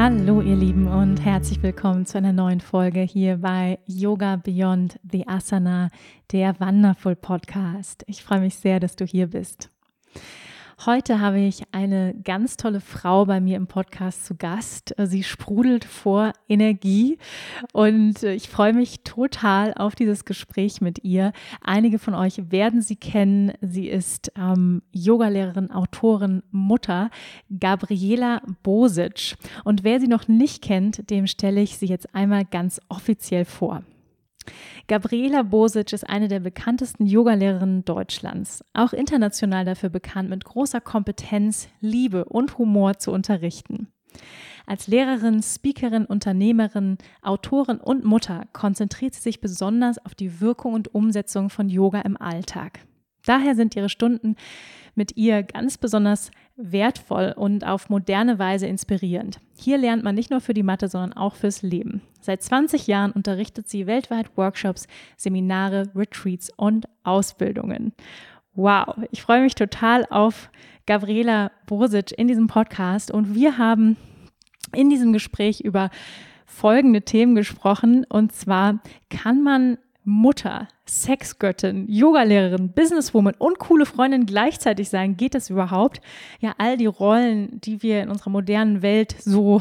Hallo ihr Lieben und herzlich willkommen zu einer neuen Folge hier bei Yoga Beyond the Asana, der Wonderful Podcast. Ich freue mich sehr, dass du hier bist. Heute habe ich eine ganz tolle Frau bei mir im Podcast zu Gast. Sie sprudelt vor Energie und ich freue mich total auf dieses Gespräch mit ihr. Einige von euch werden sie kennen. Sie ist ähm, Yogalehrerin, Autorin, Mutter, Gabriela Bosic. Und wer sie noch nicht kennt, dem stelle ich sie jetzt einmal ganz offiziell vor. Gabriela Bosic ist eine der bekanntesten Yogalehrerinnen Deutschlands, auch international dafür bekannt, mit großer Kompetenz, Liebe und Humor zu unterrichten. Als Lehrerin, Speakerin, Unternehmerin, Autorin und Mutter konzentriert sie sich besonders auf die Wirkung und Umsetzung von Yoga im Alltag. Daher sind ihre Stunden mit ihr ganz besonders wertvoll und auf moderne Weise inspirierend. Hier lernt man nicht nur für die Mathe, sondern auch fürs Leben. Seit 20 Jahren unterrichtet sie weltweit Workshops, Seminare, Retreats und Ausbildungen. Wow, ich freue mich total auf Gabriela Bosic in diesem Podcast und wir haben in diesem Gespräch über folgende Themen gesprochen und zwar kann man Mutter, Sexgöttin, Yogalehrerin, Businesswoman und coole Freundin gleichzeitig sein? Geht das überhaupt? Ja, all die Rollen, die wir in unserer modernen Welt so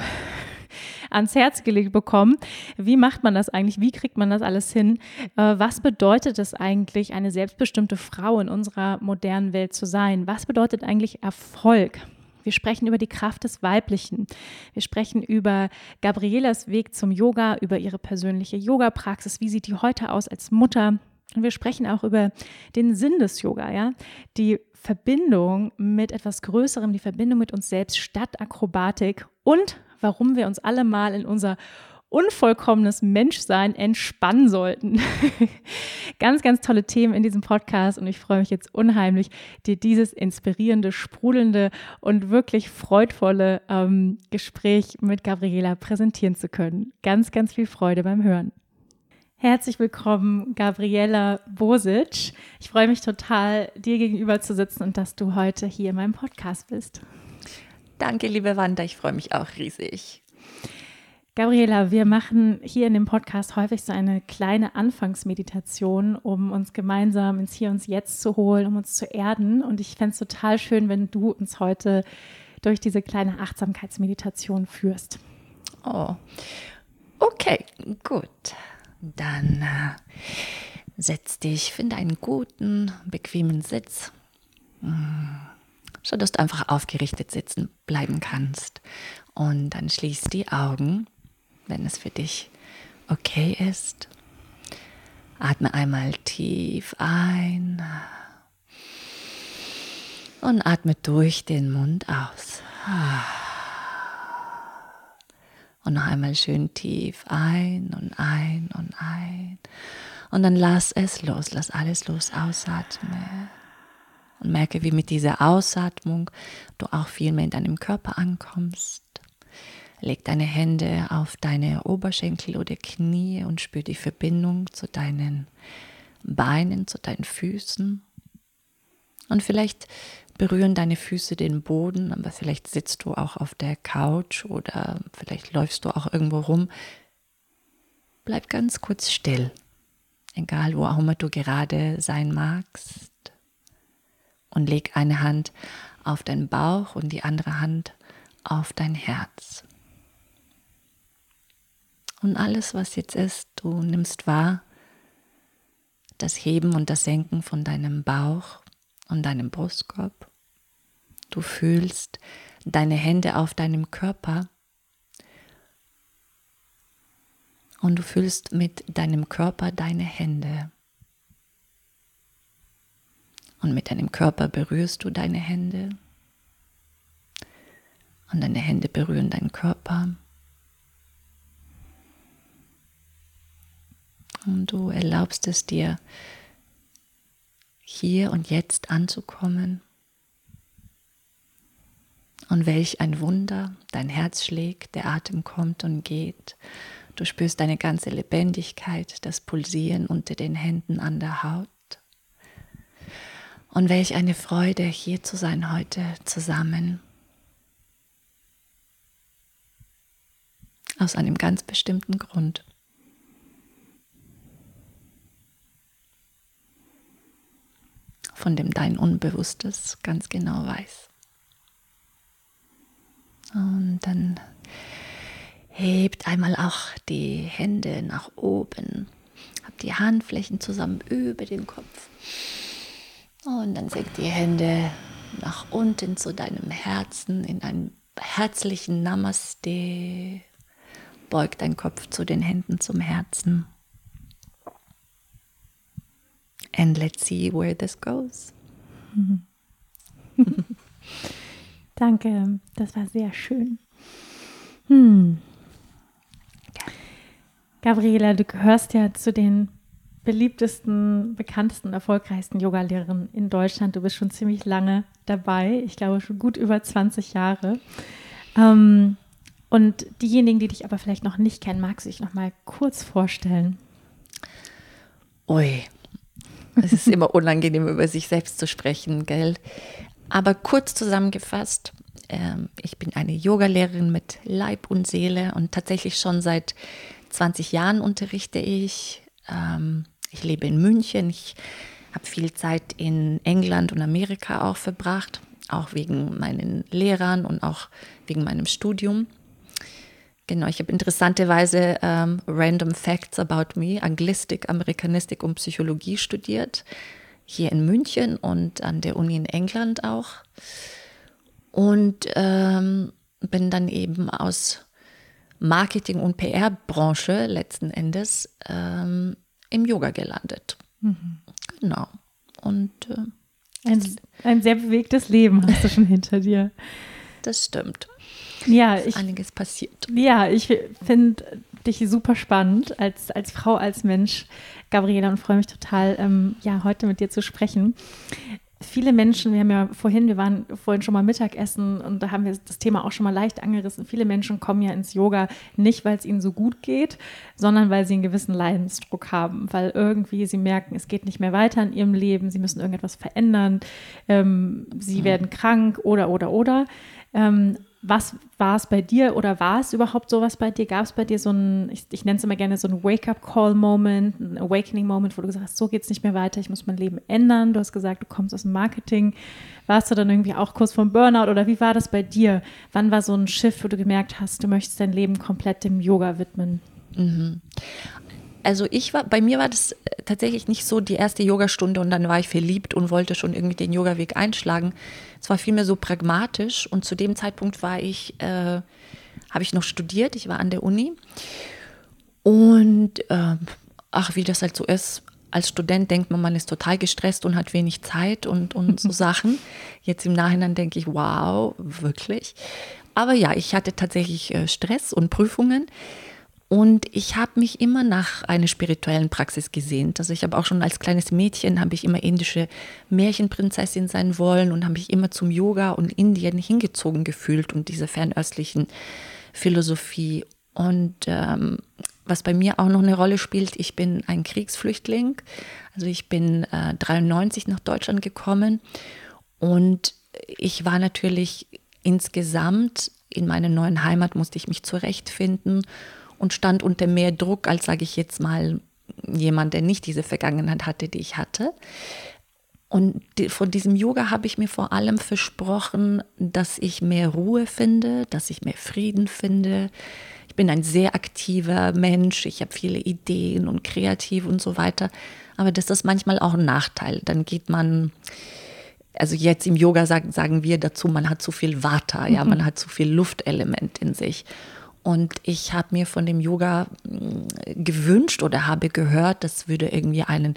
ans Herz gelegt bekommen. Wie macht man das eigentlich? Wie kriegt man das alles hin? Äh, was bedeutet es eigentlich, eine selbstbestimmte Frau in unserer modernen Welt zu sein? Was bedeutet eigentlich Erfolg? Wir sprechen über die Kraft des Weiblichen. Wir sprechen über Gabrielas Weg zum Yoga, über ihre persönliche Yoga-Praxis. Wie sieht die heute aus als Mutter? Und wir sprechen auch über den Sinn des Yoga, ja, die Verbindung mit etwas Größerem, die Verbindung mit uns selbst statt Akrobatik und warum wir uns alle mal in unser unvollkommenes Menschsein entspannen sollten. ganz, ganz tolle Themen in diesem Podcast und ich freue mich jetzt unheimlich, dir dieses inspirierende, sprudelnde und wirklich freudvolle ähm, Gespräch mit Gabriela präsentieren zu können. Ganz, ganz viel Freude beim Hören. Herzlich willkommen, Gabriela Bosic. Ich freue mich total, dir gegenüber zu sitzen und dass du heute hier in meinem Podcast bist. Danke, liebe Wanda. Ich freue mich auch riesig. Gabriela, wir machen hier in dem Podcast häufig so eine kleine Anfangsmeditation, um uns gemeinsam ins Hier und Jetzt zu holen, um uns zu erden. Und ich fände es total schön, wenn du uns heute durch diese kleine Achtsamkeitsmeditation führst. Oh, okay, gut. Dann äh, setz dich, finde einen guten, bequemen Sitz, hm, sodass du einfach aufgerichtet sitzen bleiben kannst. Und dann schließ die Augen wenn es für dich okay ist. Atme einmal tief ein und atme durch den Mund aus. Und noch einmal schön tief ein und ein und ein. Und dann lass es los, lass alles los, ausatme. Und merke, wie mit dieser Ausatmung du auch viel mehr in deinem Körper ankommst. Leg deine Hände auf deine Oberschenkel oder Knie und spür die Verbindung zu deinen Beinen, zu deinen Füßen. Und vielleicht berühren deine Füße den Boden, aber vielleicht sitzt du auch auf der Couch oder vielleicht läufst du auch irgendwo rum. Bleib ganz kurz still, egal wo auch immer du gerade sein magst. Und leg eine Hand auf deinen Bauch und die andere Hand auf dein Herz. Und alles, was jetzt ist, du nimmst wahr, das Heben und das Senken von deinem Bauch und deinem Brustkorb. Du fühlst deine Hände auf deinem Körper und du fühlst mit deinem Körper deine Hände. Und mit deinem Körper berührst du deine Hände. Und deine Hände berühren deinen Körper. Und du erlaubst es dir, hier und jetzt anzukommen. Und welch ein Wunder, dein Herz schlägt, der Atem kommt und geht. Du spürst deine ganze Lebendigkeit, das Pulsieren unter den Händen an der Haut. Und welch eine Freude, hier zu sein heute zusammen. Aus einem ganz bestimmten Grund. Von dem dein Unbewusstes ganz genau weiß. Und dann hebt einmal auch die Hände nach oben. Habt die Handflächen zusammen über dem Kopf. Und dann senkt die Hände nach unten zu deinem Herzen in einem herzlichen Namaste. Beugt dein Kopf zu den Händen zum Herzen. And let's see where this goes. Danke, das war sehr schön. Hm. Gabriela, du gehörst ja zu den beliebtesten, bekanntesten, erfolgreichsten Yogalehrerinnen in Deutschland. Du bist schon ziemlich lange dabei. Ich glaube schon gut über 20 Jahre. Ähm, und diejenigen, die dich aber vielleicht noch nicht kennen, magst du dich noch mal kurz vorstellen? Ui, es ist immer unangenehm, über sich selbst zu sprechen, gell? Aber kurz zusammengefasst, ähm, ich bin eine Yogalehrerin mit Leib und Seele und tatsächlich schon seit 20 Jahren unterrichte ich. Ähm, ich lebe in München. Ich habe viel Zeit in England und Amerika auch verbracht, auch wegen meinen Lehrern und auch wegen meinem Studium. Genau, ich habe interessanterweise ähm, Random Facts About Me, Anglistik, Amerikanistik und Psychologie studiert, hier in München und an der Uni in England auch. Und ähm, bin dann eben aus Marketing- und PR-Branche letzten Endes ähm, im Yoga gelandet. Mhm. Genau. Und äh, ein, ein sehr bewegtes Leben hast du schon hinter dir. Das stimmt. Ja, ich, einiges passiert. Ja, ich finde dich super spannend als, als Frau, als Mensch, Gabriela, und freue mich total, ähm, ja, heute mit dir zu sprechen viele Menschen, wir haben ja vorhin, wir waren vorhin schon mal Mittagessen und da haben wir das Thema auch schon mal leicht angerissen. Viele Menschen kommen ja ins Yoga nicht, weil es ihnen so gut geht, sondern weil sie einen gewissen Leidensdruck haben, weil irgendwie sie merken, es geht nicht mehr weiter in ihrem Leben, sie müssen irgendetwas verändern, ähm, sie mhm. werden krank oder, oder, oder. Ähm, was war es bei dir oder war es überhaupt sowas bei dir? Gab es bei dir so ein, ich, ich nenne es immer gerne so ein Wake-up-Call-Moment, ein Awakening-Moment, wo du gesagt hast, so geht es nicht mehr weiter, ich muss mein Leben ändern. Du hast gesagt, du kommst aus dem Marketing. Warst du dann irgendwie auch kurz vorm Burnout oder wie war das bei dir? Wann war so ein Schiff, wo du gemerkt hast, du möchtest dein Leben komplett dem Yoga widmen? Mhm. Also ich war, bei mir war das äh, tatsächlich nicht so die erste Yogastunde und dann war ich verliebt und wollte schon irgendwie den Yoga-Weg einschlagen. Es war vielmehr so pragmatisch und zu dem Zeitpunkt war ich, äh, habe ich noch studiert, ich war an der Uni und äh, ach, wie das halt so ist, als Student denkt man, man ist total gestresst und hat wenig Zeit und, und so Sachen. Jetzt im Nachhinein denke ich, wow, wirklich. Aber ja, ich hatte tatsächlich äh, Stress und Prüfungen. Und ich habe mich immer nach einer spirituellen Praxis gesehnt. Also ich habe auch schon als kleines Mädchen, habe ich immer indische Märchenprinzessin sein wollen und habe mich immer zum Yoga und Indien hingezogen gefühlt und diese fernöstlichen Philosophie. Und ähm, was bei mir auch noch eine Rolle spielt, ich bin ein Kriegsflüchtling. Also ich bin äh, 93 nach Deutschland gekommen und ich war natürlich insgesamt in meiner neuen Heimat, musste ich mich zurechtfinden und stand unter mehr Druck als, sage ich jetzt mal, jemand, der nicht diese Vergangenheit hatte, die ich hatte. Und von diesem Yoga habe ich mir vor allem versprochen, dass ich mehr Ruhe finde, dass ich mehr Frieden finde. Ich bin ein sehr aktiver Mensch, ich habe viele Ideen und kreativ und so weiter. Aber das ist manchmal auch ein Nachteil. Dann geht man, also jetzt im Yoga sagen, sagen wir dazu, man hat zu viel Vata, ja, man hat zu viel Luftelement in sich. Und ich habe mir von dem Yoga mm, gewünscht oder habe gehört, das würde irgendwie einen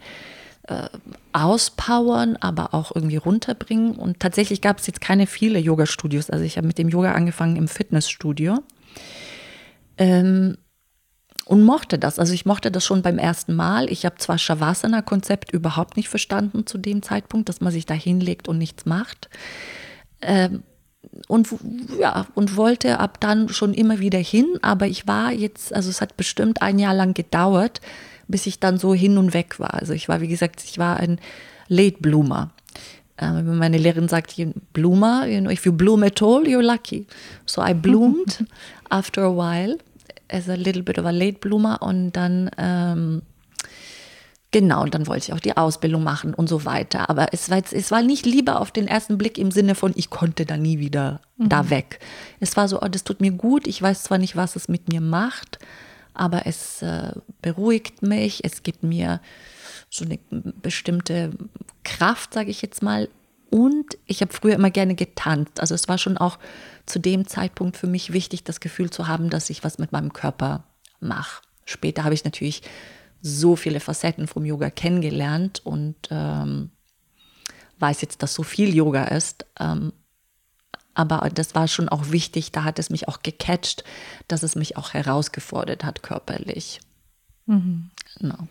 äh, auspowern, aber auch irgendwie runterbringen. Und tatsächlich gab es jetzt keine viele Yoga-Studios. Also ich habe mit dem Yoga angefangen im Fitnessstudio. Ähm, und mochte das. Also ich mochte das schon beim ersten Mal. Ich habe zwar Shavasana-Konzept überhaupt nicht verstanden zu dem Zeitpunkt, dass man sich da hinlegt und nichts macht. Ähm, und ja, und wollte ab dann schon immer wieder hin, aber ich war jetzt, also es hat bestimmt ein Jahr lang gedauert, bis ich dann so hin und weg war. Also ich war, wie gesagt, ich war ein Late Bloomer. Uh, meine Lehrerin sagt, Bloomer, you know, if you bloom at all, you're lucky. So I bloomed after a while as a little bit of a late bloomer und dann ähm, Genau, und dann wollte ich auch die Ausbildung machen und so weiter. Aber es war, jetzt, es war nicht lieber auf den ersten Blick im Sinne von, ich konnte da nie wieder mhm. da weg. Es war so, oh, das tut mir gut. Ich weiß zwar nicht, was es mit mir macht, aber es äh, beruhigt mich. Es gibt mir so eine bestimmte Kraft, sage ich jetzt mal. Und ich habe früher immer gerne getanzt. Also es war schon auch zu dem Zeitpunkt für mich wichtig, das Gefühl zu haben, dass ich was mit meinem Körper mache. Später habe ich natürlich so viele Facetten vom Yoga kennengelernt und ähm, weiß jetzt, dass so viel Yoga ist. Ähm, aber das war schon auch wichtig, da hat es mich auch gecatcht, dass es mich auch herausgefordert hat körperlich. Mhm. Genau.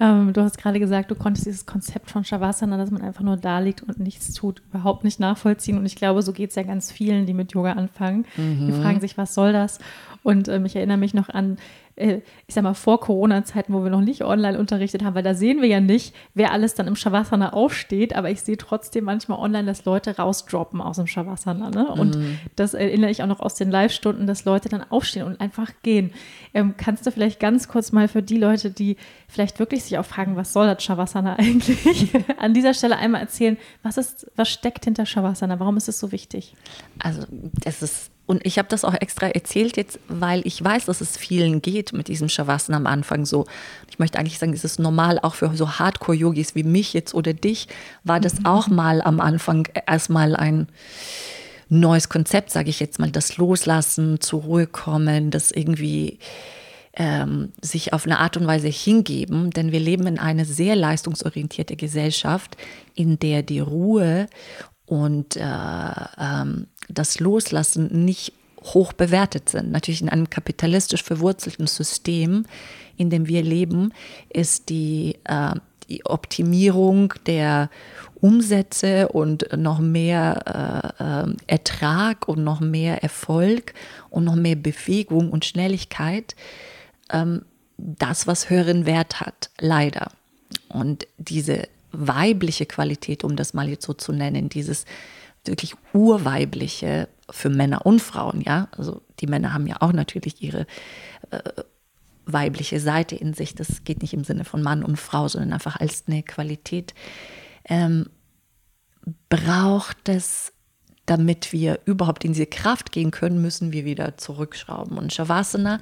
Ähm, du hast gerade gesagt, du konntest dieses Konzept von Shavasana, dass man einfach nur da liegt und nichts tut, überhaupt nicht nachvollziehen. Und ich glaube, so geht es ja ganz vielen, die mit Yoga anfangen. Mhm. Die fragen sich, was soll das? Und ähm, ich erinnere mich noch an ich sag mal, vor Corona-Zeiten, wo wir noch nicht online unterrichtet haben, weil da sehen wir ja nicht, wer alles dann im Shavasana aufsteht, aber ich sehe trotzdem manchmal online, dass Leute rausdroppen aus dem Shavasana. Ne? Und mhm. das erinnere ich auch noch aus den Live-Stunden, dass Leute dann aufstehen und einfach gehen. Ähm, kannst du vielleicht ganz kurz mal für die Leute, die vielleicht wirklich sich auch fragen, was soll das Shavasana eigentlich, an dieser Stelle einmal erzählen, was ist, was steckt hinter Shavasana? Warum ist es so wichtig? Also, es ist und ich habe das auch extra erzählt jetzt, weil ich weiß, dass es vielen geht mit diesem Shavasana am Anfang so. Ich möchte eigentlich sagen, es ist normal auch für so Hardcore-Yogis wie mich jetzt oder dich, war das mhm. auch mal am Anfang erstmal ein neues Konzept, sage ich jetzt mal, das Loslassen, zur Ruhe kommen, das irgendwie ähm, sich auf eine Art und Weise hingeben, denn wir leben in einer sehr leistungsorientierte Gesellschaft, in der die Ruhe und äh, ähm, das Loslassen nicht hoch bewertet sind. Natürlich in einem kapitalistisch verwurzelten System, in dem wir leben, ist die, äh, die Optimierung der Umsätze und noch mehr äh, äh, Ertrag und noch mehr Erfolg und noch mehr Bewegung und Schnelligkeit ähm, das, was höheren Wert hat, leider. Und diese weibliche Qualität, um das mal jetzt so zu nennen, dieses wirklich urweibliche für Männer und Frauen, ja. Also die Männer haben ja auch natürlich ihre äh, weibliche Seite in sich. Das geht nicht im Sinne von Mann und Frau, sondern einfach als eine Qualität. Ähm, braucht es, damit wir überhaupt in diese Kraft gehen können, müssen wir wieder zurückschrauben. Und Shavasana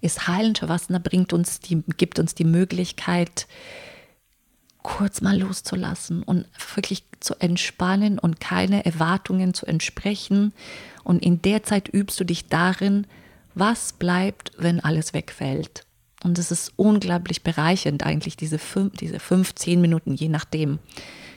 ist heilend. Shavasana bringt uns die, gibt uns die Möglichkeit, kurz mal loszulassen und wirklich zu entspannen und keine Erwartungen zu entsprechen. Und in der Zeit übst du dich darin, was bleibt, wenn alles wegfällt. Und es ist unglaublich bereichernd eigentlich, diese fünf, diese fünf, zehn Minuten, je nachdem.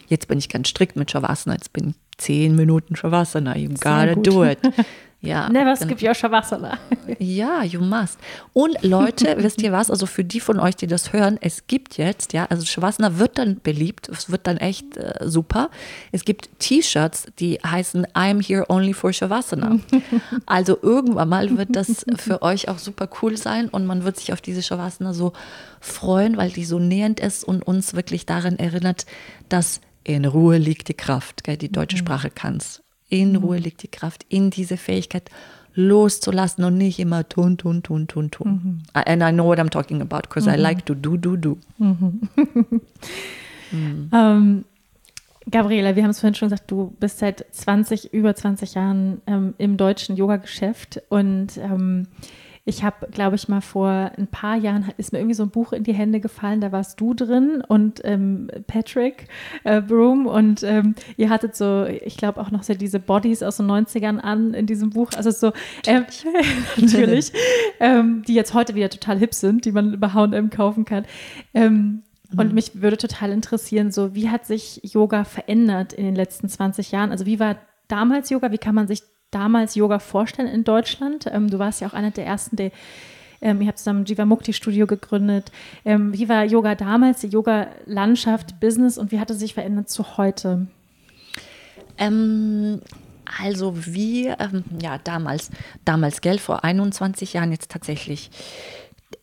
Jetzt bin ich ganz strikt mit Shavasana, jetzt bin ich zehn Minuten Shavasana, you gotta do it. Ja. Never skip your Shavasana. Ja, you must. Und Leute, wisst ihr was? Also für die von euch, die das hören, es gibt jetzt, ja, also Shavasana wird dann beliebt, es wird dann echt äh, super. Es gibt T-Shirts, die heißen I'm here only for Shavasana. also irgendwann mal wird das für euch auch super cool sein und man wird sich auf diese Shavasana so freuen, weil die so nähernd ist und uns wirklich daran erinnert, dass in Ruhe liegt die Kraft, gell, die deutsche mhm. Sprache kannst. In mhm. Ruhe liegt die Kraft, in diese Fähigkeit loszulassen und nicht immer tun, tun, tun, tun, tun. Mhm. And I know what I'm talking about, because mhm. I like to do, do, do. Mhm. mhm. ähm, Gabriela, wir haben es vorhin schon gesagt, du bist seit 20, über 20 Jahren ähm, im deutschen Yoga-Geschäft und ähm, ich habe, glaube ich, mal vor ein paar Jahren ist mir irgendwie so ein Buch in die Hände gefallen, da warst du drin und ähm, Patrick äh, Broom und ähm, ihr hattet so, ich glaube auch noch so diese Bodies aus den 90ern an in diesem Buch, also so, äh, natürlich, ähm, die jetzt heute wieder total hip sind, die man bei H&M kaufen kann. Ähm, Und mich würde total interessieren, so wie hat sich Yoga verändert in den letzten 20 Jahren? Also wie war damals Yoga? Wie kann man sich damals Yoga vorstellen in Deutschland? Ähm, du warst ja auch einer der ersten, der ähm, ihr habt zusammen Jivamukti Studio gegründet. Ähm, wie war Yoga damals, die Yoga-Landschaft, Business und wie hat es sich verändert zu heute? Ähm, also wie, ähm, ja, damals, damals, gell, vor 21 Jahren jetzt tatsächlich.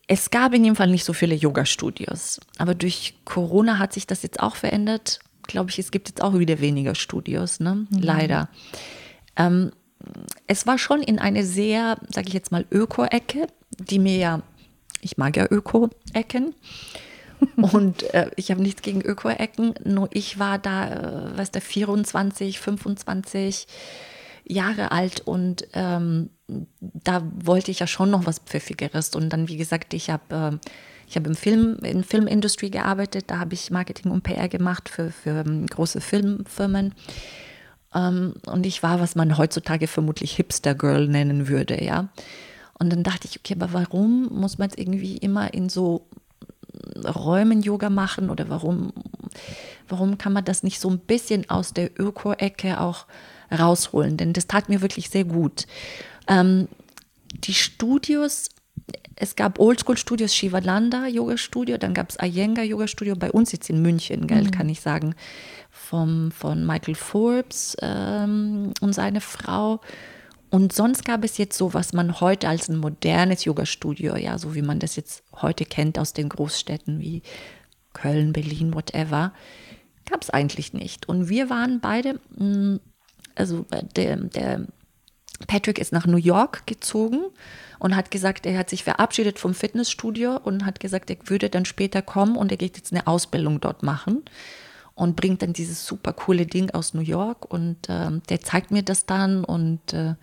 Es gab in jedem Fall nicht so viele Yoga-Studios, aber durch Corona hat sich das jetzt auch verändert. Glaube ich, es gibt jetzt auch wieder weniger Studios, ne? Mhm. Leider. Es war schon in eine sehr, sage ich jetzt mal, Öko-Ecke die mir ja, ich mag ja Öko-Ecken. und äh, ich habe nichts gegen Öko-Ecken, nur ich war da, äh, weißt du, 24, 25 Jahre alt und ähm, da wollte ich ja schon noch was Pfiffigeres. Und dann, wie gesagt, ich habe äh, ich habe im Film, in Filmindustrie gearbeitet, da habe ich Marketing und PR gemacht für, für ähm, große Filmfirmen. Ähm, und ich war, was man heutzutage vermutlich Hipster-Girl nennen würde, ja. Und dann dachte ich, okay, aber warum muss man jetzt irgendwie immer in so Räumen Yoga machen oder warum, warum kann man das nicht so ein bisschen aus der Öko-Ecke auch rausholen? Denn das tat mir wirklich sehr gut. Ähm, die Studios, es gab Oldschool-Studios, Shivalanda Yoga Studio, dann gab es Iyengar Yoga Studio, bei uns jetzt in München, gell, mhm. kann ich sagen, vom, von Michael Forbes ähm, und seine Frau. Und sonst gab es jetzt so, was man heute als ein modernes Yoga-Studio, ja, so wie man das jetzt heute kennt aus den Großstädten wie Köln, Berlin, whatever, gab es eigentlich nicht. Und wir waren beide, mm, also äh, der, der Patrick ist nach New York gezogen und hat gesagt, er hat sich verabschiedet vom Fitnessstudio und hat gesagt, er würde dann später kommen und er geht jetzt eine Ausbildung dort machen und bringt dann dieses super coole Ding aus New York und äh, der zeigt mir das dann und äh,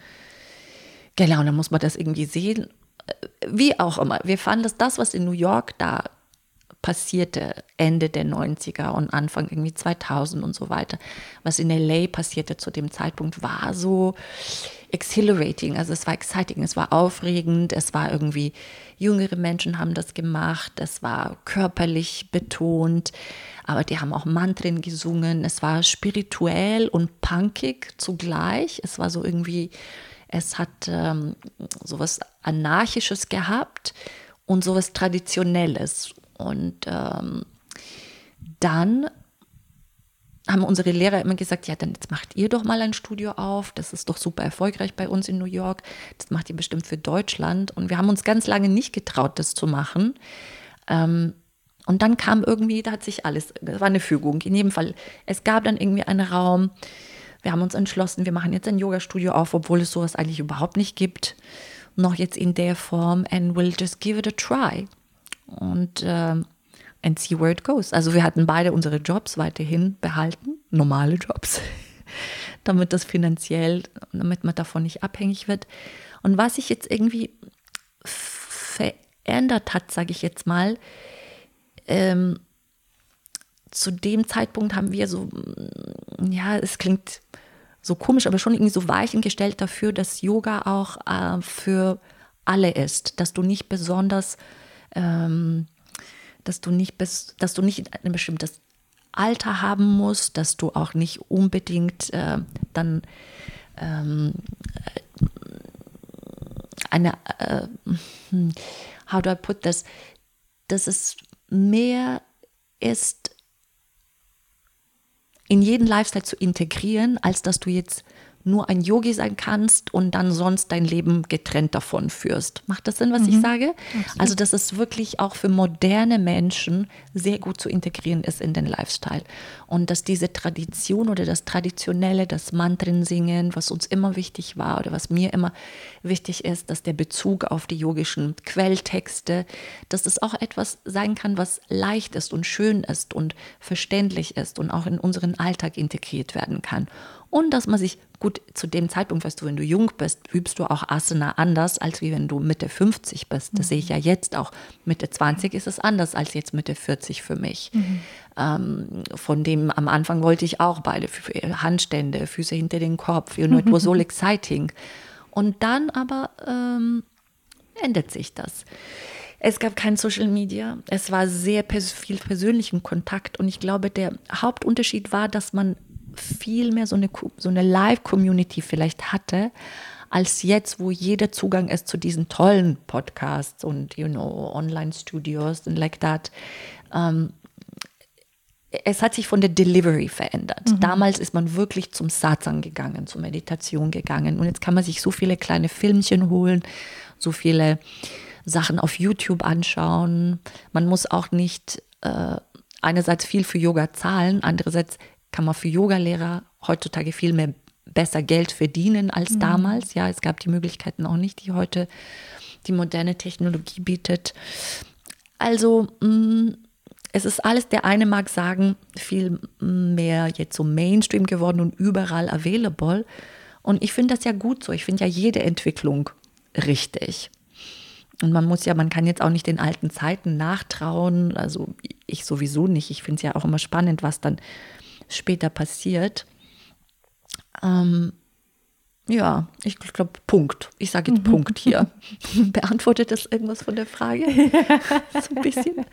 genau, dann muss man das irgendwie sehen. Äh, wie auch immer, wir fanden, dass das, was in New York da passierte, Ende der 90er und Anfang irgendwie 2000 und so weiter, was in LA passierte zu dem Zeitpunkt, war so exhilarating, also es war exciting, es war aufregend, es war irgendwie, jüngere Menschen haben das gemacht, es war körperlich betont, aber die haben auch Mantren gesungen. Es war spirituell und punkig zugleich. Es war so irgendwie, es hat ähm, sowas Anarchisches gehabt und sowas Traditionelles. Und ähm, dann haben unsere Lehrer immer gesagt, ja, dann jetzt macht ihr doch mal ein Studio auf. Das ist doch super erfolgreich bei uns in New York. Das macht ihr bestimmt für Deutschland. Und wir haben uns ganz lange nicht getraut, das zu machen. Ähm, und dann kam irgendwie, da hat sich alles, das war eine Fügung. In jedem Fall, es gab dann irgendwie einen Raum. Wir haben uns entschlossen, wir machen jetzt ein Yoga-Studio auf, obwohl es sowas eigentlich überhaupt nicht gibt. Noch jetzt in der Form and we'll just give it a try. Und äh, and see where it goes. Also wir hatten beide unsere Jobs weiterhin behalten, normale Jobs, damit das finanziell, damit man davon nicht abhängig wird. Und was sich jetzt irgendwie verändert hat, sage ich jetzt mal, ähm, zu dem Zeitpunkt haben wir so, ja, es klingt so komisch, aber schon irgendwie so Weichen gestellt dafür, dass Yoga auch äh, für alle ist, dass du nicht besonders, ähm, dass du nicht, bis, dass du nicht ein bestimmtes Alter haben musst, dass du auch nicht unbedingt äh, dann ähm, eine, äh, hm, how do I put this, dass es mehr ist, in jeden Lifestyle zu integrieren, als dass du jetzt nur ein Yogi sein kannst und dann sonst dein Leben getrennt davon führst. Macht das Sinn, was mhm. ich sage? Absolut. Also, dass es wirklich auch für moderne Menschen sehr gut zu integrieren ist in den Lifestyle. Und dass diese Tradition oder das Traditionelle, das Mantren-Singen, was uns immer wichtig war oder was mir immer wichtig ist, dass der Bezug auf die yogischen Quelltexte, dass das auch etwas sein kann, was leicht ist und schön ist und verständlich ist und auch in unseren Alltag integriert werden kann und dass man sich gut zu dem Zeitpunkt, weißt du, wenn du jung bist, übst du auch Asana anders, als wie wenn du Mitte 50 bist. Das mhm. sehe ich ja jetzt auch. Mitte 20 ist es anders als jetzt Mitte 40 für mich. Mhm. Ähm, von dem am Anfang wollte ich auch beide Handstände, Füße hinter den Kopf. You know, it was all exciting. Und dann aber ähm, ändert sich das. Es gab kein Social Media. Es war sehr pers viel persönlichen Kontakt. Und ich glaube, der Hauptunterschied war, dass man viel mehr so eine, so eine Live-Community vielleicht hatte, als jetzt, wo jeder Zugang ist zu diesen tollen Podcasts und, you know, Online-Studios und like that. Ähm, es hat sich von der Delivery verändert. Mhm. Damals ist man wirklich zum Satsang gegangen, zur Meditation gegangen. Und jetzt kann man sich so viele kleine Filmchen holen, so viele Sachen auf YouTube anschauen. Man muss auch nicht äh, einerseits viel für Yoga zahlen, andererseits kann man für Yogalehrer heutzutage viel mehr besser Geld verdienen als mhm. damals. Ja, es gab die Möglichkeiten auch nicht, die heute die moderne Technologie bietet. Also mh, mm, es ist alles, der eine mag sagen, viel mehr jetzt so Mainstream geworden und überall available. Und ich finde das ja gut so. Ich finde ja jede Entwicklung richtig. Und man muss ja, man kann jetzt auch nicht den alten Zeiten nachtrauen. Also ich sowieso nicht. Ich finde es ja auch immer spannend, was dann später passiert. Ähm, ja, ich glaube, Punkt. Ich sage jetzt mhm. Punkt hier. Beantwortet das irgendwas von der Frage? so ein bisschen.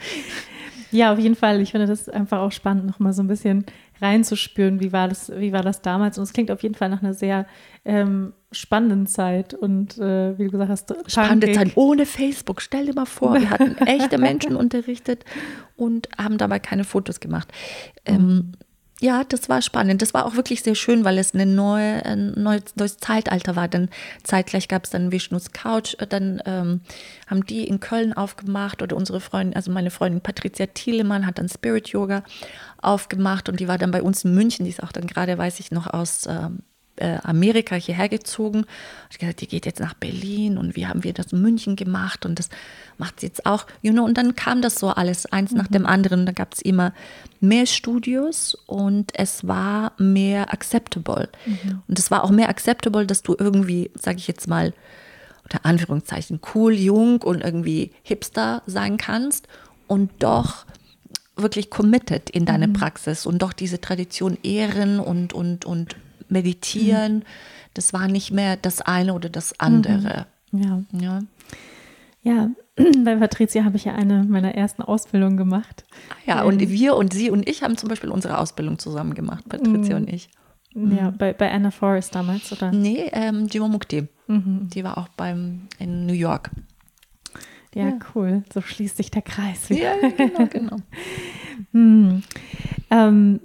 Ja, auf jeden Fall. Ich finde das einfach auch spannend, nochmal so ein bisschen reinzuspüren, wie war das, wie war das damals. Und es klingt auf jeden Fall nach einer sehr ähm, spannenden Zeit. Und äh, wie du gesagt hast, spannende Zeit ohne Facebook. Stell dir mal vor, wir hatten echte Menschen unterrichtet und haben dabei keine Fotos gemacht. Ähm, mhm ja, das war spannend. Das war auch wirklich sehr schön, weil es eine neue, ein neues, Zeitalter war. Dann zeitgleich gab es dann Vishnus Couch. Dann ähm, haben die in Köln aufgemacht oder unsere Freundin, also meine Freundin Patricia Thielemann hat dann Spirit Yoga aufgemacht und die war dann bei uns in München. Die ist auch dann gerade, weiß ich noch, aus ähm, äh, Amerika hierher gezogen. Ich gesagt, die geht jetzt nach Berlin und wie haben wir das in München gemacht und das macht sie jetzt auch. You know, und dann kam das so alles eins mhm. nach dem anderen. Da gab es immer mehr Studios und es war mehr acceptable. Mhm. Und es war auch mehr acceptable, dass du irgendwie, sage ich jetzt mal, unter Anführungszeichen cool, jung und irgendwie hipster sein kannst und doch wirklich committed in deine mhm. Praxis und doch diese Tradition ehren und, und, und meditieren. Mhm. Das war nicht mehr das eine oder das andere. Mhm. Ja. ja. Ja, bei Patricia habe ich ja eine meiner ersten Ausbildungen gemacht. Ah ja, und ähm, wir und sie und ich haben zum Beispiel unsere Ausbildung zusammen gemacht, Patricia mhm. und ich. Ja, bei, bei Anna Forrest damals, oder? Nee, ähm, Jima Mukti. Mhm. Die war auch beim, in New York. Ja, ja, cool. So schließt sich der Kreis. Ja, genau, genau. hm. ähm,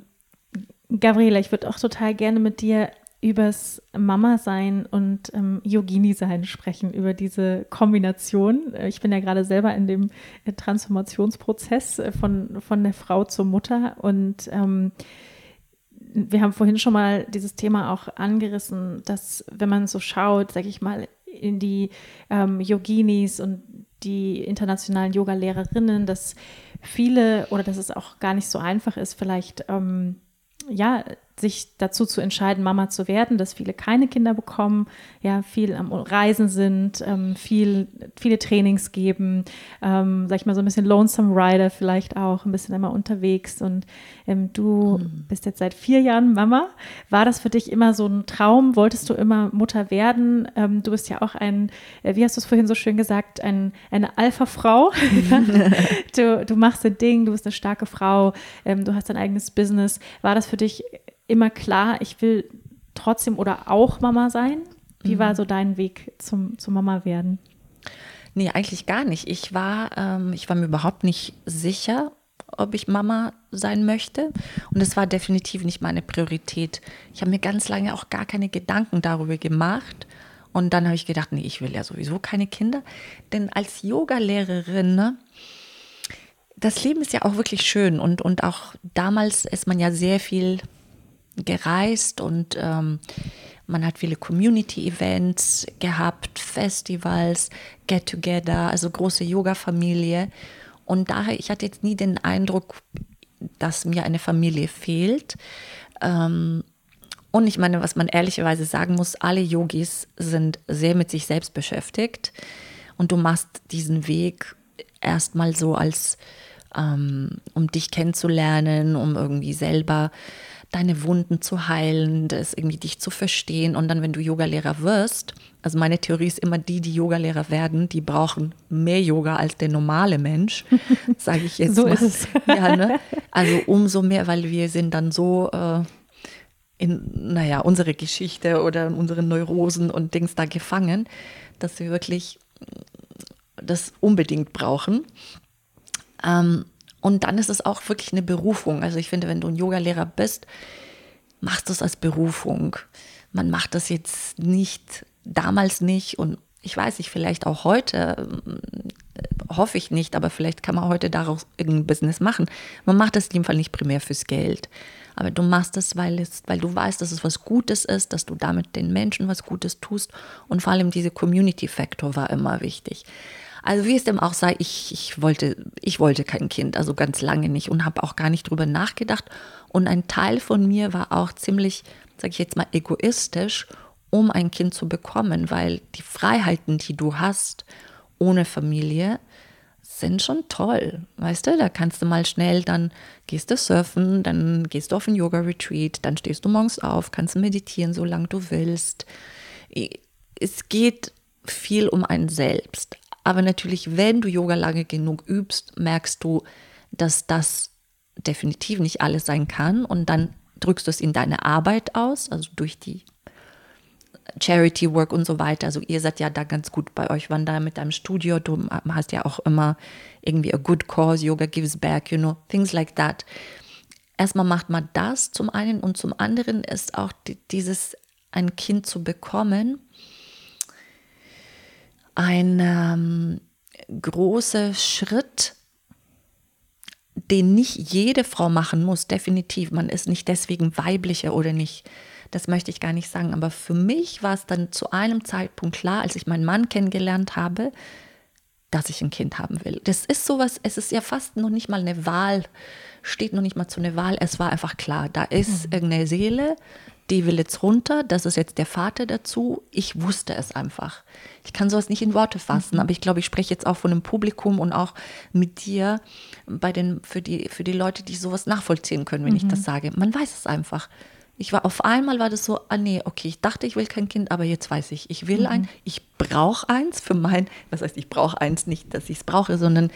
Gabriela, ich würde auch total gerne mit dir übers Mama-Sein und ähm, Yogini-Sein sprechen, über diese Kombination. Äh, ich bin ja gerade selber in dem äh, Transformationsprozess äh, von, von der Frau zur Mutter und ähm, wir haben vorhin schon mal dieses Thema auch angerissen, dass wenn man so schaut, sage ich mal, in die ähm, Yoginis und die internationalen Yoga-Lehrerinnen, dass viele oder dass es auch gar nicht so einfach ist, vielleicht ähm, ja, sich dazu zu entscheiden, Mama zu werden, dass viele keine Kinder bekommen, ja, viel am Reisen sind, ähm, viel, viele Trainings geben, ähm, sag ich mal, so ein bisschen Lonesome Rider vielleicht auch, ein bisschen immer unterwegs. Und ähm, du mhm. bist jetzt seit vier Jahren Mama. War das für dich immer so ein Traum? Wolltest du immer Mutter werden? Ähm, du bist ja auch ein, äh, wie hast du es vorhin so schön gesagt, ein, eine Alpha-Frau. du, du machst dein Ding, du bist eine starke Frau, ähm, du hast dein eigenes Business. War das für dich immer klar, ich will trotzdem oder auch Mama sein? Wie mhm. war so dein Weg zum, zum Mama werden? Nee, eigentlich gar nicht. Ich war, ähm, ich war mir überhaupt nicht sicher, ob ich Mama sein möchte. Und es war definitiv nicht meine Priorität. Ich habe mir ganz lange auch gar keine Gedanken darüber gemacht. Und dann habe ich gedacht, nee, ich will ja sowieso keine Kinder. Denn als Yogalehrerin, ne, das Leben ist ja auch wirklich schön. Und, und auch damals ist man ja sehr viel gereist und ähm, man hat viele Community-Events gehabt, Festivals, Get-Together, also große Yoga-Familie. Und daher, ich hatte jetzt nie den Eindruck, dass mir eine Familie fehlt. Ähm, und ich meine, was man ehrlicherweise sagen muss, alle Yogis sind sehr mit sich selbst beschäftigt. Und du machst diesen Weg erstmal so als, ähm, um dich kennenzulernen, um irgendwie selber deine Wunden zu heilen, das irgendwie dich zu verstehen. Und dann, wenn du Yogalehrer wirst, also meine Theorie ist immer, die, die Yogalehrer werden, die brauchen mehr Yoga als der normale Mensch, sage ich jetzt so mal. ist es. Ja, ne? Also umso mehr, weil wir sind dann so äh, in, naja, unsere Geschichte oder in unseren Neurosen und Dings da gefangen, dass wir wirklich das unbedingt brauchen. Ähm, und dann ist es auch wirklich eine Berufung. Also ich finde, wenn du ein Yogalehrer bist, machst du es als Berufung. Man macht das jetzt nicht, damals nicht und ich weiß nicht, vielleicht auch heute, äh, hoffe ich nicht, aber vielleicht kann man heute daraus irgendein Business machen. Man macht das in dem Fall nicht primär fürs Geld, aber du machst es, weil, es, weil du weißt, dass es was Gutes ist, dass du damit den Menschen was Gutes tust und vor allem diese Community-Faktor war immer wichtig. Also wie es dem auch sei, ich, ich, wollte, ich wollte kein Kind, also ganz lange nicht und habe auch gar nicht drüber nachgedacht. Und ein Teil von mir war auch ziemlich, sage ich jetzt mal, egoistisch, um ein Kind zu bekommen, weil die Freiheiten, die du hast ohne Familie, sind schon toll. Weißt du, da kannst du mal schnell, dann gehst du surfen, dann gehst du auf ein Yoga-Retreat, dann stehst du morgens auf, kannst meditieren, solange du willst. Es geht viel um ein Selbst. Aber natürlich, wenn du Yoga lange genug übst, merkst du, dass das definitiv nicht alles sein kann. Und dann drückst du es in deine Arbeit aus, also durch die Charity Work und so weiter. Also ihr seid ja da ganz gut bei euch Wanda mit deinem Studio. Du hast ja auch immer irgendwie a good cause, Yoga gives back, you know, things like that. Erstmal macht man das zum einen und zum anderen ist auch dieses ein Kind zu bekommen ein ähm, großer Schritt, den nicht jede Frau machen muss, definitiv. Man ist nicht deswegen weiblicher oder nicht. Das möchte ich gar nicht sagen. Aber für mich war es dann zu einem Zeitpunkt klar, als ich meinen Mann kennengelernt habe, dass ich ein Kind haben will. Das ist sowas, es ist ja fast noch nicht mal eine Wahl, steht noch nicht mal zu einer Wahl. Es war einfach klar, da ist mhm. irgendeine Seele, die will jetzt runter, das ist jetzt der Vater dazu. Ich wusste es einfach. Ich kann sowas nicht in Worte fassen, mhm. aber ich glaube, ich spreche jetzt auch von dem Publikum und auch mit dir bei den, für, die, für die Leute, die sowas nachvollziehen können, wenn mhm. ich das sage. Man weiß es einfach. Ich war auf einmal war das so, ah nee, okay, ich dachte, ich will kein Kind, aber jetzt weiß ich, ich will mhm. ein, ich brauche eins für mein, was heißt, ich brauche eins, nicht, dass ich es brauche, sondern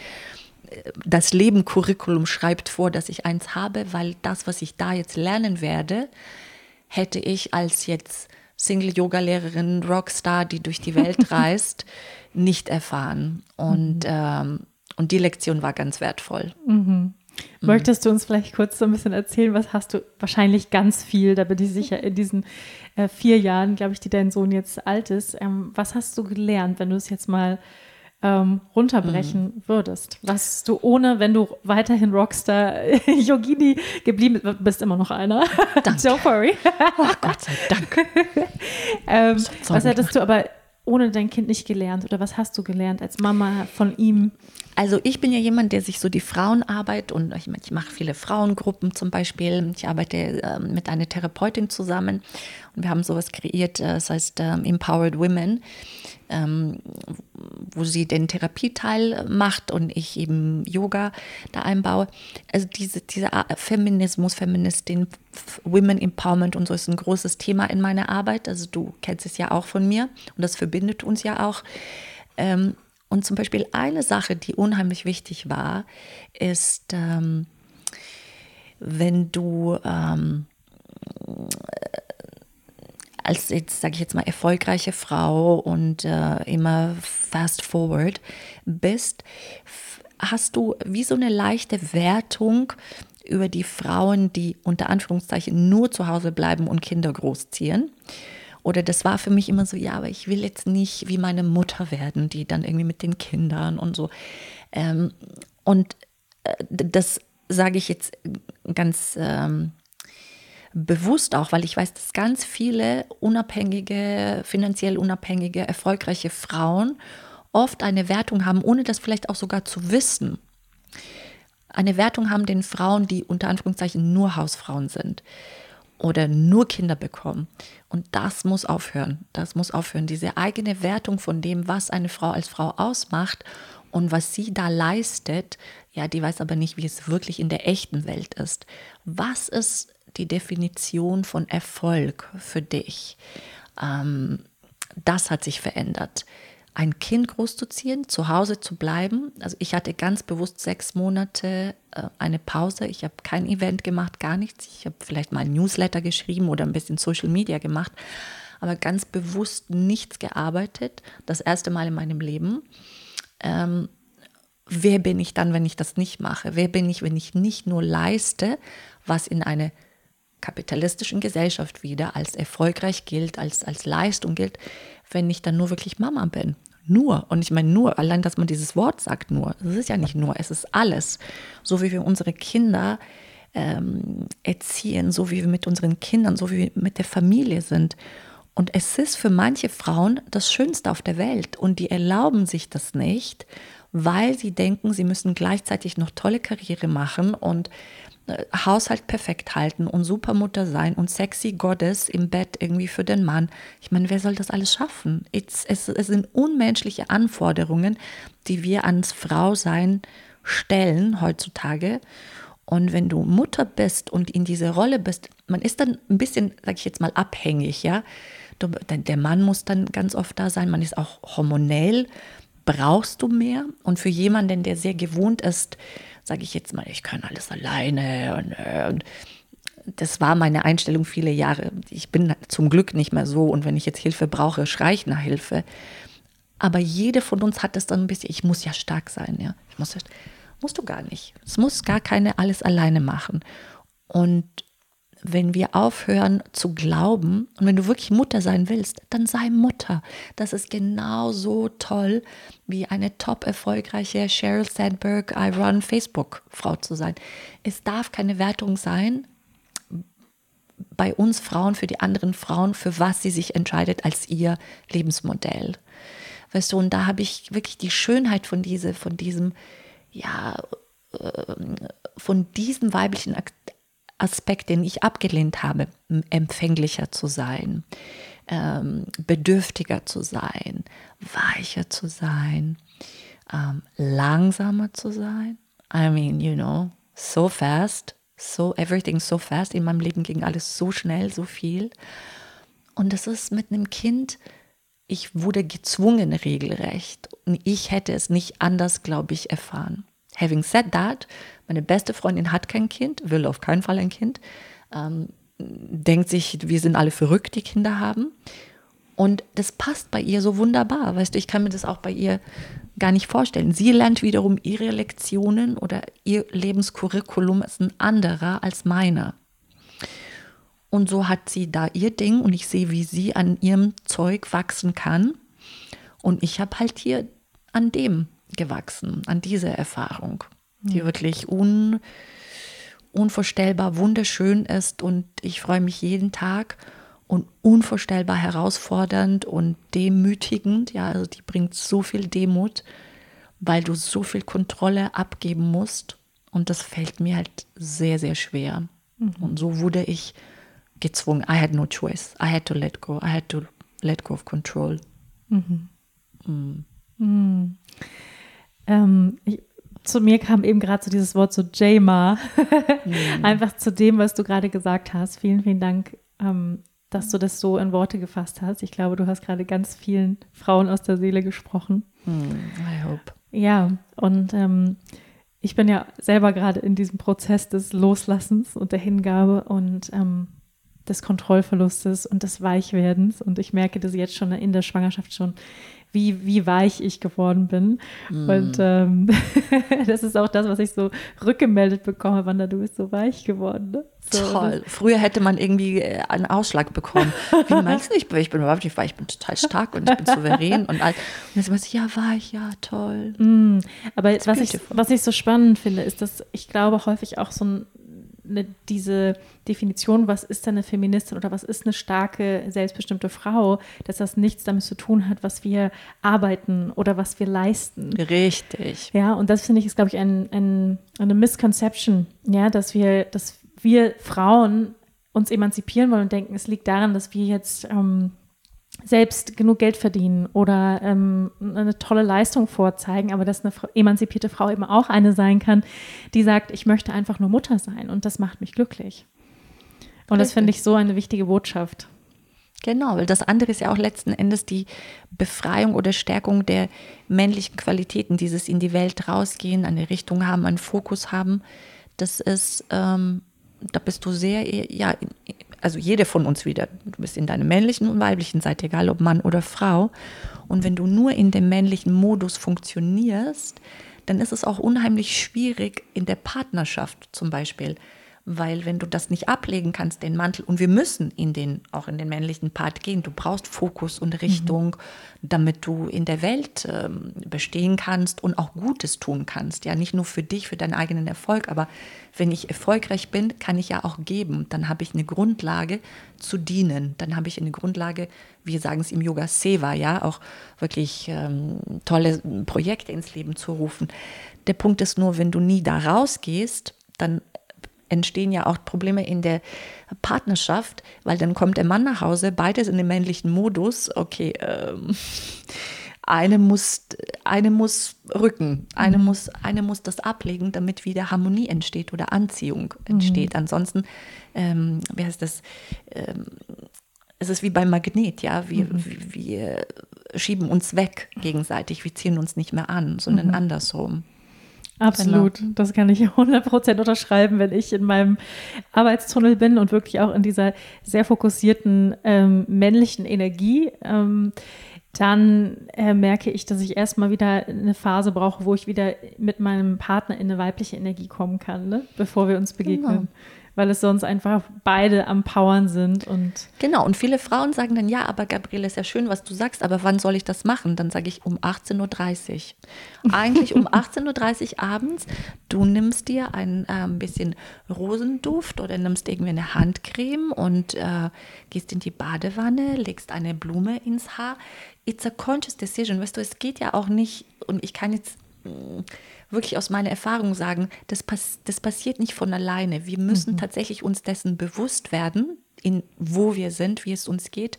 äh, das Leben Curriculum schreibt vor, dass ich eins habe, weil das, was ich da jetzt lernen werde, hätte ich als jetzt Single-Yoga-Lehrerin, Rockstar, die durch die Welt reist, nicht erfahren. Und, mhm. ähm, und die Lektion war ganz wertvoll. Mhm. Möchtest du uns vielleicht kurz so ein bisschen erzählen, was hast du wahrscheinlich ganz viel, da bin ich sicher, in diesen äh, vier Jahren, glaube ich, die dein Sohn jetzt alt ist, ähm, was hast du gelernt, wenn du es jetzt mal ähm, runterbrechen mhm. würdest? Was du ohne, wenn du weiterhin Rockstar Yogini geblieben bist, immer noch einer. Danke. Don't worry. Oh Gott sei Dank. ähm, was hättest du aber ohne dein Kind nicht gelernt oder was hast du gelernt als Mama von ihm? Also ich bin ja jemand, der sich so die Frauenarbeit und ich, ich mache viele Frauengruppen zum Beispiel. Ich arbeite äh, mit einer Therapeutin zusammen und wir haben sowas kreiert, äh, das heißt äh, Empowered Women ähm, wo sie den Therapieteil macht und ich eben Yoga da einbaue. Also diese, dieser Feminismus, Feministin, Women Empowerment und so ist ein großes Thema in meiner Arbeit. Also du kennst es ja auch von mir und das verbindet uns ja auch. Ähm, und zum Beispiel eine Sache, die unheimlich wichtig war, ist, ähm, wenn du ähm, als jetzt, sage ich jetzt mal, erfolgreiche Frau und äh, immer fast forward bist, hast du wie so eine leichte Wertung über die Frauen, die unter Anführungszeichen nur zu Hause bleiben und Kinder großziehen. Oder das war für mich immer so, ja, aber ich will jetzt nicht wie meine Mutter werden, die dann irgendwie mit den Kindern und so. Ähm, und äh, das sage ich jetzt ganz ähm, bewusst auch, weil ich weiß, dass ganz viele unabhängige, finanziell unabhängige, erfolgreiche Frauen oft eine Wertung haben, ohne das vielleicht auch sogar zu wissen. Eine Wertung haben den Frauen, die unter Anführungszeichen nur Hausfrauen sind oder nur Kinder bekommen. Und das muss aufhören. Das muss aufhören. Diese eigene Wertung von dem, was eine Frau als Frau ausmacht und was sie da leistet, ja, die weiß aber nicht, wie es wirklich in der echten Welt ist. Was ist die Definition von Erfolg für dich? Ähm, das hat sich verändert. Ein Kind großzuziehen, zu Hause zu bleiben. Also ich hatte ganz bewusst sechs Monate äh, eine Pause. Ich habe kein Event gemacht, gar nichts. Ich habe vielleicht mal ein Newsletter geschrieben oder ein bisschen Social Media gemacht, aber ganz bewusst nichts gearbeitet. Das erste Mal in meinem Leben. Ähm, wer bin ich dann, wenn ich das nicht mache? Wer bin ich, wenn ich nicht nur leiste, was in einer kapitalistischen Gesellschaft wieder als erfolgreich gilt, als, als Leistung gilt, wenn ich dann nur wirklich Mama bin. Nur. Und ich meine nur, allein, dass man dieses Wort sagt, nur. Es ist ja nicht nur, es ist alles. So wie wir unsere Kinder ähm, erziehen, so wie wir mit unseren Kindern, so wie wir mit der Familie sind. Und es ist für manche Frauen das Schönste auf der Welt. Und die erlauben sich das nicht, weil sie denken, sie müssen gleichzeitig noch tolle Karriere machen und äh, Haushalt perfekt halten und Supermutter sein und sexy Goddess im Bett irgendwie für den Mann. Ich meine, wer soll das alles schaffen? Es, es, es sind unmenschliche Anforderungen, die wir ans Frausein stellen heutzutage. Und wenn du Mutter bist und in diese Rolle bist, man ist dann ein bisschen, sag ich jetzt mal, abhängig, ja. Der Mann muss dann ganz oft da sein, man ist auch hormonell brauchst du mehr. Und für jemanden, der sehr gewohnt ist, sage ich jetzt mal, ich kann alles alleine und, äh, und das war meine Einstellung viele Jahre. Ich bin zum Glück nicht mehr so und wenn ich jetzt Hilfe brauche, schreie ich nach Hilfe. Aber jede von uns hat das dann ein bisschen, ich muss ja stark sein, ja. Ich muss, musst du gar nicht. Es muss gar keine alles alleine machen. Und wenn wir aufhören zu glauben und wenn du wirklich Mutter sein willst, dann sei Mutter. Das ist genauso toll wie eine top erfolgreiche Sheryl Sandberg I Run Facebook Frau zu sein. Es darf keine Wertung sein bei uns Frauen für die anderen Frauen, für was sie sich entscheidet als ihr Lebensmodell. Weißt du, und da habe ich wirklich die Schönheit von diese, von diesem, ja, ähm, von diesem weiblichen Aspekt, den ich abgelehnt habe, empfänglicher zu sein, ähm, bedürftiger zu sein, weicher zu sein, ähm, langsamer zu sein. I mean, you know, so fast, so everything so fast. In meinem Leben ging alles so schnell, so viel. Und das ist mit einem Kind, ich wurde gezwungen regelrecht. Und ich hätte es nicht anders, glaube ich, erfahren. Having said that, meine beste Freundin hat kein Kind, will auf keinen Fall ein Kind, ähm, denkt sich, wir sind alle verrückt, die Kinder haben. Und das passt bei ihr so wunderbar. Weißt du, ich kann mir das auch bei ihr gar nicht vorstellen. Sie lernt wiederum ihre Lektionen oder ihr Lebenskurriculum ist ein anderer als meiner. Und so hat sie da ihr Ding und ich sehe, wie sie an ihrem Zeug wachsen kann. Und ich habe halt hier an dem gewachsen, an dieser Erfahrung, die wirklich un, unvorstellbar wunderschön ist und ich freue mich jeden Tag und unvorstellbar herausfordernd und demütigend. Ja, also die bringt so viel Demut, weil du so viel Kontrolle abgeben musst und das fällt mir halt sehr, sehr schwer. Mhm. Und so wurde ich gezwungen. I had no choice. I had to let go. I had to let go of control. Mhm. Mhm. mhm. Ähm, ich, zu mir kam eben gerade so dieses Wort so Jama. mhm. Einfach zu dem, was du gerade gesagt hast. Vielen, vielen Dank, ähm, dass du das so in Worte gefasst hast. Ich glaube, du hast gerade ganz vielen Frauen aus der Seele gesprochen. Mhm. I hope. Ja, und ähm, ich bin ja selber gerade in diesem Prozess des Loslassens und der Hingabe und ähm, des Kontrollverlustes und des Weichwerdens. Und ich merke das jetzt schon in der Schwangerschaft schon, wie, wie weich ich geworden bin. Mm. Und ähm, das ist auch das, was ich so rückgemeldet bekomme, Wanda, du bist so weich geworden. Ne? So, Toll. Früher hätte man irgendwie äh, einen Ausschlag bekommen. Wie meinst du, ich bin, ich bin überhaupt nicht weich, ich bin total stark und ich bin souverän und all. Und jetzt weiß ich, ja, weich, ja, toll. Mm. Aber was ich, was ich so spannend finde, ist, dass ich glaube, häufig auch so ein eine, diese Definition, was ist denn eine Feministin oder was ist eine starke, selbstbestimmte Frau, dass das nichts damit zu tun hat, was wir arbeiten oder was wir leisten. Richtig. Ja, und das finde ich ist, glaube ich, ein, ein, eine Misconception, ja, dass wir, dass wir Frauen uns emanzipieren wollen und denken, es liegt daran, dass wir jetzt ähm, selbst genug Geld verdienen oder ähm, eine tolle Leistung vorzeigen, aber dass eine emanzipierte Frau eben auch eine sein kann, die sagt, ich möchte einfach nur Mutter sein und das macht mich glücklich. Und das finde ich so eine wichtige Botschaft. Genau, weil das andere ist ja auch letzten Endes die Befreiung oder Stärkung der männlichen Qualitäten, dieses in die Welt rausgehen, eine Richtung haben, einen Fokus haben. Das ist, ähm, da bist du sehr, ja, also jede von uns wieder. Du bist in deiner männlichen und weiblichen Seite, egal ob Mann oder Frau. Und wenn du nur in dem männlichen Modus funktionierst, dann ist es auch unheimlich schwierig in der Partnerschaft zum Beispiel weil wenn du das nicht ablegen kannst, den Mantel, und wir müssen in den, auch in den männlichen Part gehen, du brauchst Fokus und Richtung, mhm. damit du in der Welt ähm, bestehen kannst und auch Gutes tun kannst. Ja, nicht nur für dich, für deinen eigenen Erfolg, aber wenn ich erfolgreich bin, kann ich ja auch geben. Dann habe ich eine Grundlage zu dienen. Dann habe ich eine Grundlage, wir sagen es im Yoga Seva, ja, auch wirklich ähm, tolle Projekte ins Leben zu rufen. Der Punkt ist nur, wenn du nie da rausgehst, dann entstehen ja auch Probleme in der Partnerschaft, weil dann kommt der Mann nach Hause, beides in dem männlichen Modus. Okay, ähm, eine muss, eine muss rücken, eine, mhm. muss, eine muss das ablegen, damit wieder Harmonie entsteht oder Anziehung entsteht. Mhm. Ansonsten, ähm, wie heißt das? Ähm, es ist wie beim Magnet, ja. Wir, mhm. wir schieben uns weg gegenseitig, wir ziehen uns nicht mehr an, sondern mhm. andersrum. Absolut, genau. das kann ich 100% unterschreiben, wenn ich in meinem Arbeitstunnel bin und wirklich auch in dieser sehr fokussierten ähm, männlichen Energie. Ähm, dann äh, merke ich, dass ich erstmal wieder eine Phase brauche, wo ich wieder mit meinem Partner in eine weibliche Energie kommen kann, ne? bevor wir uns begegnen. Genau weil es sonst einfach beide am Powern sind. Und genau, und viele Frauen sagen dann, ja, aber Gabriele, ist ja schön, was du sagst, aber wann soll ich das machen? Dann sage ich um 18.30 Uhr. Eigentlich um 18.30 Uhr abends, du nimmst dir ein äh, bisschen Rosenduft oder nimmst irgendwie eine Handcreme und äh, gehst in die Badewanne, legst eine Blume ins Haar. It's a conscious decision, weißt du, es geht ja auch nicht, und ich kann jetzt mm, wirklich aus meiner Erfahrung sagen, das, pass das passiert nicht von alleine. Wir müssen mhm. tatsächlich uns dessen bewusst werden, in wo wir sind, wie es uns geht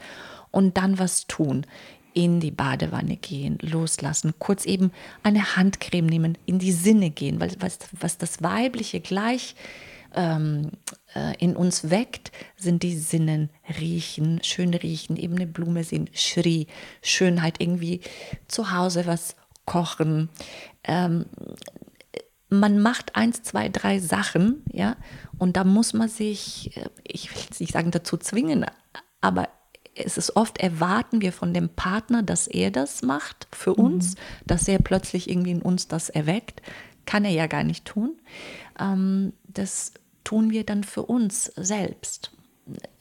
und dann was tun. In die Badewanne gehen, loslassen, kurz eben eine Handcreme nehmen, in die Sinne gehen, weil was, was das Weibliche gleich ähm, äh, in uns weckt, sind die Sinnen, riechen, schön riechen, eben eine Blume sehen, Schri, Schönheit, irgendwie zu Hause was kochen, ähm, man macht eins, zwei, drei Sachen, ja, und da muss man sich, äh, ich will jetzt nicht sagen dazu zwingen, aber es ist oft erwarten wir von dem Partner, dass er das macht für mhm. uns, dass er plötzlich irgendwie in uns das erweckt. Kann er ja gar nicht tun. Ähm, das tun wir dann für uns selbst.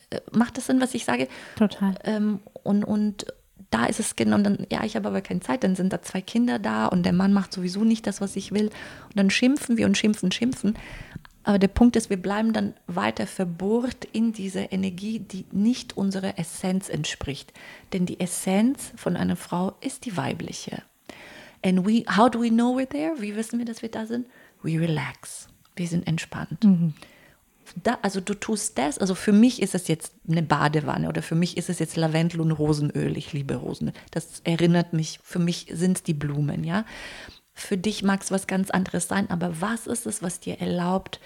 Äh, macht das Sinn, was ich sage? Total. Ähm, und, und da ist es genau, und dann, ja, ich habe aber keine Zeit, dann sind da zwei Kinder da und der Mann macht sowieso nicht das, was ich will. Und dann schimpfen wir und schimpfen, schimpfen. Aber der Punkt ist, wir bleiben dann weiter verbohrt in dieser Energie, die nicht unserer Essenz entspricht. Denn die Essenz von einer Frau ist die weibliche. And we, how do we know we're there? Wie wissen wir, dass wir da sind? We relax. Wir sind entspannt. Mhm da, also du tust das, also für mich ist es jetzt eine Badewanne oder für mich ist es jetzt Lavendel und Rosenöl. Ich liebe Rosenöl. Das erinnert mich, für mich sind es die Blumen, ja. Für dich mag es was ganz anderes sein, aber was ist es, was dir erlaubt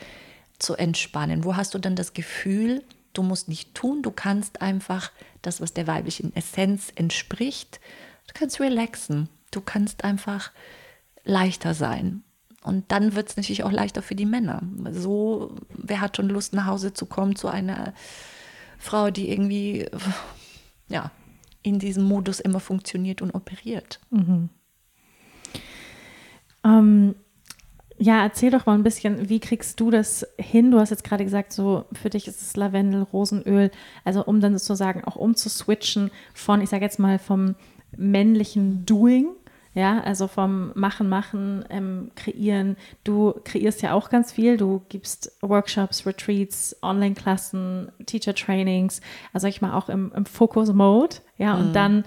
zu entspannen? Wo hast du dann das Gefühl, du musst nicht tun, du kannst einfach das, was der weiblichen Essenz entspricht, du kannst relaxen, du kannst einfach leichter sein. Und dann wird es natürlich auch leichter für die Männer. So, wer hat schon Lust, nach Hause zu kommen zu einer Frau, die irgendwie ja, in diesem Modus immer funktioniert und operiert? Mhm. Ähm, ja, erzähl doch mal ein bisschen, wie kriegst du das hin? Du hast jetzt gerade gesagt, so für dich ist es Lavendel, Rosenöl, also um dann sozusagen auch umzuswitchen von, ich sage jetzt mal, vom männlichen Doing ja, also vom Machen, Machen, ähm, Kreieren. Du kreierst ja auch ganz viel. Du gibst Workshops, Retreats, Online-Klassen, Teacher-Trainings, also ich mal auch im, im Fokus-Mode. Ja, und mhm. dann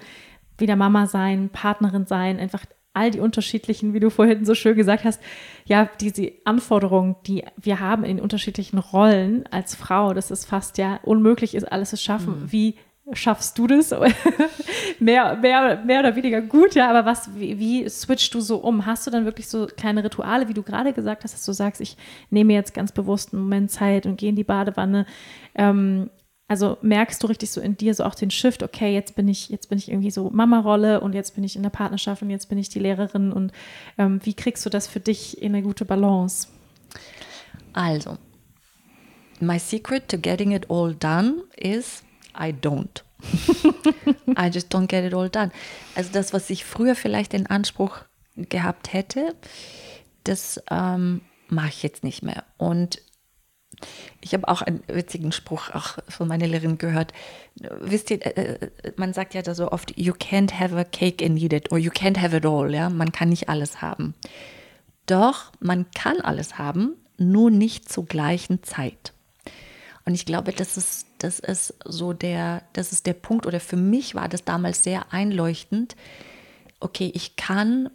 wieder Mama sein, Partnerin sein, einfach all die unterschiedlichen, wie du vorhin so schön gesagt hast, ja, diese Anforderungen, die wir haben in unterschiedlichen Rollen als Frau, dass es fast ja unmöglich ist, alles zu schaffen. Mhm. Wie schaffst du das? mehr, mehr, mehr oder weniger gut, ja, aber was, wie, wie switchst du so um? Hast du dann wirklich so kleine Rituale, wie du gerade gesagt hast, dass du sagst, ich nehme jetzt ganz bewusst einen Moment Zeit und gehe in die Badewanne? Ähm, also merkst du richtig so in dir so auch den Shift, okay, jetzt bin ich, jetzt bin ich irgendwie so Mama-Rolle und jetzt bin ich in der Partnerschaft und jetzt bin ich die Lehrerin und ähm, wie kriegst du das für dich in eine gute Balance? Also, my secret to getting it all done is I don't. I just don't get it all done. Also das, was ich früher vielleicht in Anspruch gehabt hätte, das ähm, mache ich jetzt nicht mehr. Und ich habe auch einen witzigen Spruch auch von meiner Lehrerin gehört. Wisst ihr, äh, äh, man sagt ja da so oft, you can't have a cake and eat it, or you can't have it all, ja, man kann nicht alles haben. Doch, man kann alles haben, nur nicht zur gleichen Zeit. Und ich glaube, das ist, das ist so der, das ist der Punkt, oder für mich war das damals sehr einleuchtend. Okay, ich kann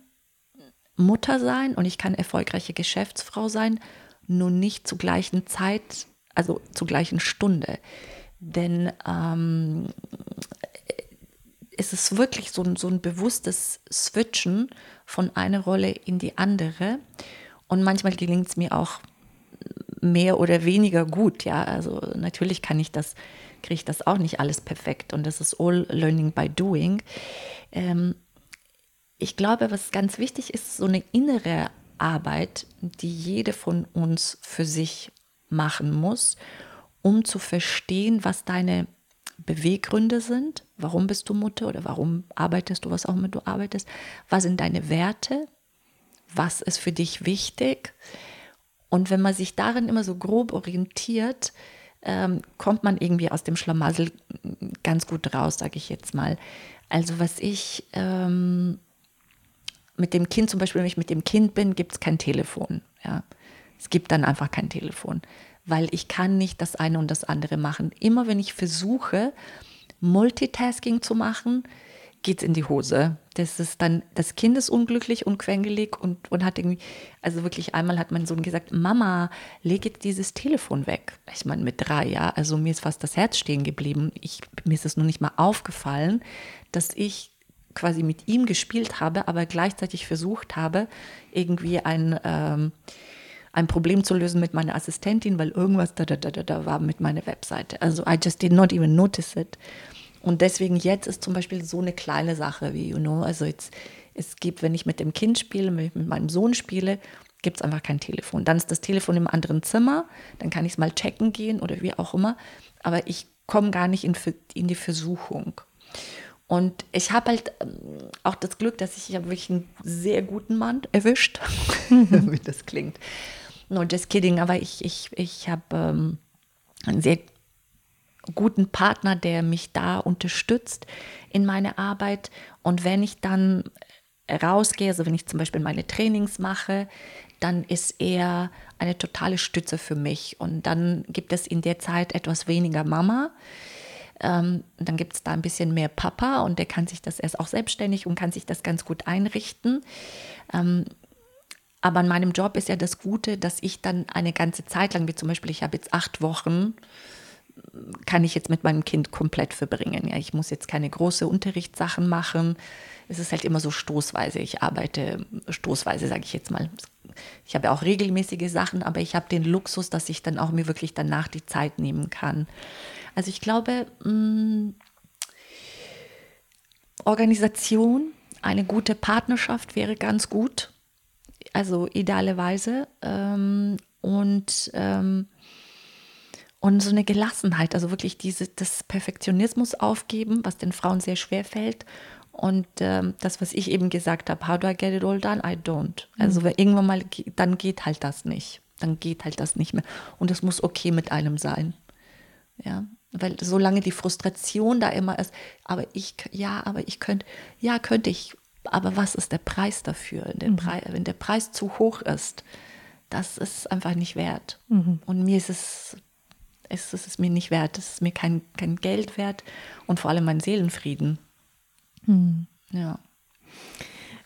Mutter sein und ich kann erfolgreiche Geschäftsfrau sein, nur nicht zur gleichen Zeit, also zur gleichen Stunde. Denn ähm, es ist wirklich so, so ein bewusstes Switchen von einer Rolle in die andere. Und manchmal gelingt es mir auch mehr oder weniger gut. Ja, also natürlich kann ich das, kriege ich das auch nicht alles perfekt. Und das ist all learning by doing. Ähm, ich glaube, was ganz wichtig ist, so eine innere Arbeit, die jede von uns für sich machen muss, um zu verstehen, was deine Beweggründe sind. Warum bist du Mutter oder warum arbeitest du, was auch immer du arbeitest? Was sind deine Werte? Was ist für dich wichtig? Und wenn man sich darin immer so grob orientiert, ähm, kommt man irgendwie aus dem Schlamassel ganz gut raus, sage ich jetzt mal. Also was ich ähm, mit dem Kind, zum Beispiel, wenn ich mit dem Kind bin, gibt es kein Telefon. Ja. Es gibt dann einfach kein Telefon, weil ich kann nicht das eine und das andere machen. Immer wenn ich versuche, Multitasking zu machen, geht es in die Hose. Das ist dann, das Kind ist unglücklich und quengelig und, und hat irgendwie, also wirklich einmal hat mein Sohn gesagt, Mama, leg jetzt dieses Telefon weg. Ich meine, mit drei, ja, also mir ist fast das Herz stehen geblieben. Ich, mir ist es nur nicht mal aufgefallen, dass ich quasi mit ihm gespielt habe, aber gleichzeitig versucht habe, irgendwie ein, ähm, ein Problem zu lösen mit meiner Assistentin, weil irgendwas da, da, da, da war mit meiner Webseite. Also I just did not even notice it. Und deswegen jetzt ist zum Beispiel so eine kleine Sache wie, you know, also jetzt, es gibt, wenn ich mit dem Kind spiele, wenn ich mit meinem Sohn spiele, gibt es einfach kein Telefon. Dann ist das Telefon im anderen Zimmer, dann kann ich es mal checken gehen oder wie auch immer, aber ich komme gar nicht in, in die Versuchung. Und ich habe halt ähm, auch das Glück, dass ich, ich habe wirklich einen sehr guten Mann erwischt, wie das klingt. No, just kidding, aber ich, ich, ich habe ähm, einen sehr guten Partner, der mich da unterstützt in meiner Arbeit. Und wenn ich dann rausgehe, also wenn ich zum Beispiel meine Trainings mache, dann ist er eine totale Stütze für mich. Und dann gibt es in der Zeit etwas weniger Mama. Ähm, dann gibt es da ein bisschen mehr Papa und der kann sich das erst auch selbstständig und kann sich das ganz gut einrichten. Ähm, aber an meinem Job ist ja das Gute, dass ich dann eine ganze Zeit lang, wie zum Beispiel, ich habe jetzt acht Wochen, kann ich jetzt mit meinem Kind komplett verbringen. Ja, ich muss jetzt keine große Unterrichtssachen machen. Es ist halt immer so stoßweise. Ich arbeite stoßweise, sage ich jetzt mal. Ich habe auch regelmäßige Sachen, aber ich habe den Luxus, dass ich dann auch mir wirklich danach die Zeit nehmen kann. Also ich glaube, mh, mm, Organisation, eine gute Partnerschaft wäre ganz gut. Also idealerweise. Ähm, und ähm, und so eine Gelassenheit, also wirklich diese, das Perfektionismus aufgeben, was den Frauen sehr schwer fällt. Und ähm, das, was ich eben gesagt habe, how do I get it all done? I don't. Also mhm. irgendwann mal, dann geht halt das nicht. Dann geht halt das nicht mehr. Und es muss okay mit einem sein. Ja, weil solange die Frustration da immer ist, aber ich, ja, aber ich könnte, ja, könnte ich, aber was ist der Preis dafür? Mhm. Preis, wenn der Preis zu hoch ist, das ist einfach nicht wert. Mhm. Und mir ist es ist es mir nicht wert. Es ist mir kein, kein Geld wert und vor allem mein Seelenfrieden. Hm. Ja.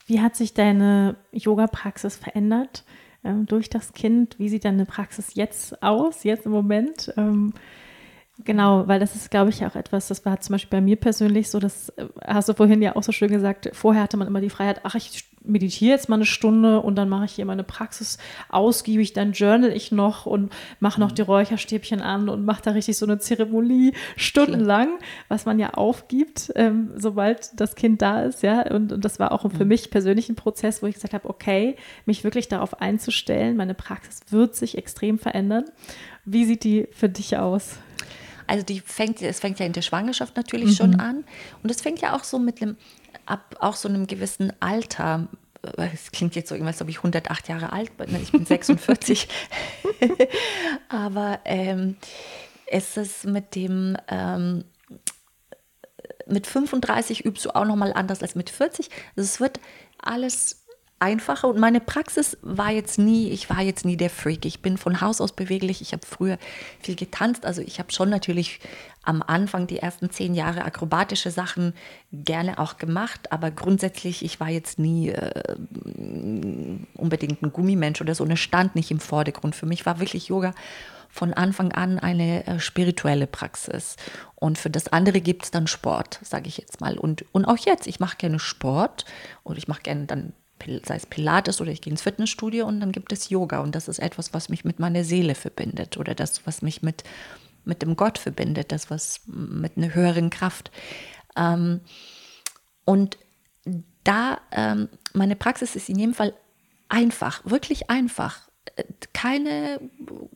Wie hat sich deine Yoga-Praxis verändert ähm, durch das Kind? Wie sieht deine Praxis jetzt aus, jetzt im Moment? Ähm, Genau, weil das ist, glaube ich, auch etwas, das war zum Beispiel bei mir persönlich so, das äh, hast du vorhin ja auch so schön gesagt, vorher hatte man immer die Freiheit, ach, ich meditiere jetzt mal eine Stunde und dann mache ich hier meine Praxis ausgiebig, dann journal ich noch und mache noch mhm. die Räucherstäbchen an und mache da richtig so eine Zeremonie stundenlang, was man ja aufgibt, ähm, sobald das Kind da ist, ja. Und, und das war auch für mhm. mich persönlich ein Prozess, wo ich gesagt habe, okay, mich wirklich darauf einzustellen, meine Praxis wird sich extrem verändern. Wie sieht die für dich aus? Also die fängt, es fängt ja in der Schwangerschaft natürlich mhm. schon an. Und es fängt ja auch so mit einem, ab auch so einem gewissen Alter. Es klingt jetzt so irgendwas, als ob ich 108 Jahre alt bin. Ich bin 46. Aber ähm, es ist mit dem, ähm, mit 35 übst du auch nochmal anders als mit 40. Also es wird alles einfacher und meine Praxis war jetzt nie, ich war jetzt nie der Freak. Ich bin von Haus aus beweglich. Ich habe früher viel getanzt. Also ich habe schon natürlich am Anfang die ersten zehn Jahre akrobatische Sachen gerne auch gemacht, aber grundsätzlich, ich war jetzt nie äh, unbedingt ein Gummimensch oder so und es stand nicht im Vordergrund. Für mich war wirklich Yoga von Anfang an eine äh, spirituelle Praxis. Und für das andere gibt es dann Sport, sage ich jetzt mal. Und, und auch jetzt, ich mache gerne Sport und ich mache gerne dann sei es Pilates oder ich gehe ins Fitnessstudio und dann gibt es Yoga und das ist etwas, was mich mit meiner Seele verbindet oder das, was mich mit, mit dem Gott verbindet, das, was mit einer höheren Kraft. Ähm, und da, ähm, meine Praxis ist in jedem Fall einfach, wirklich einfach. Keine,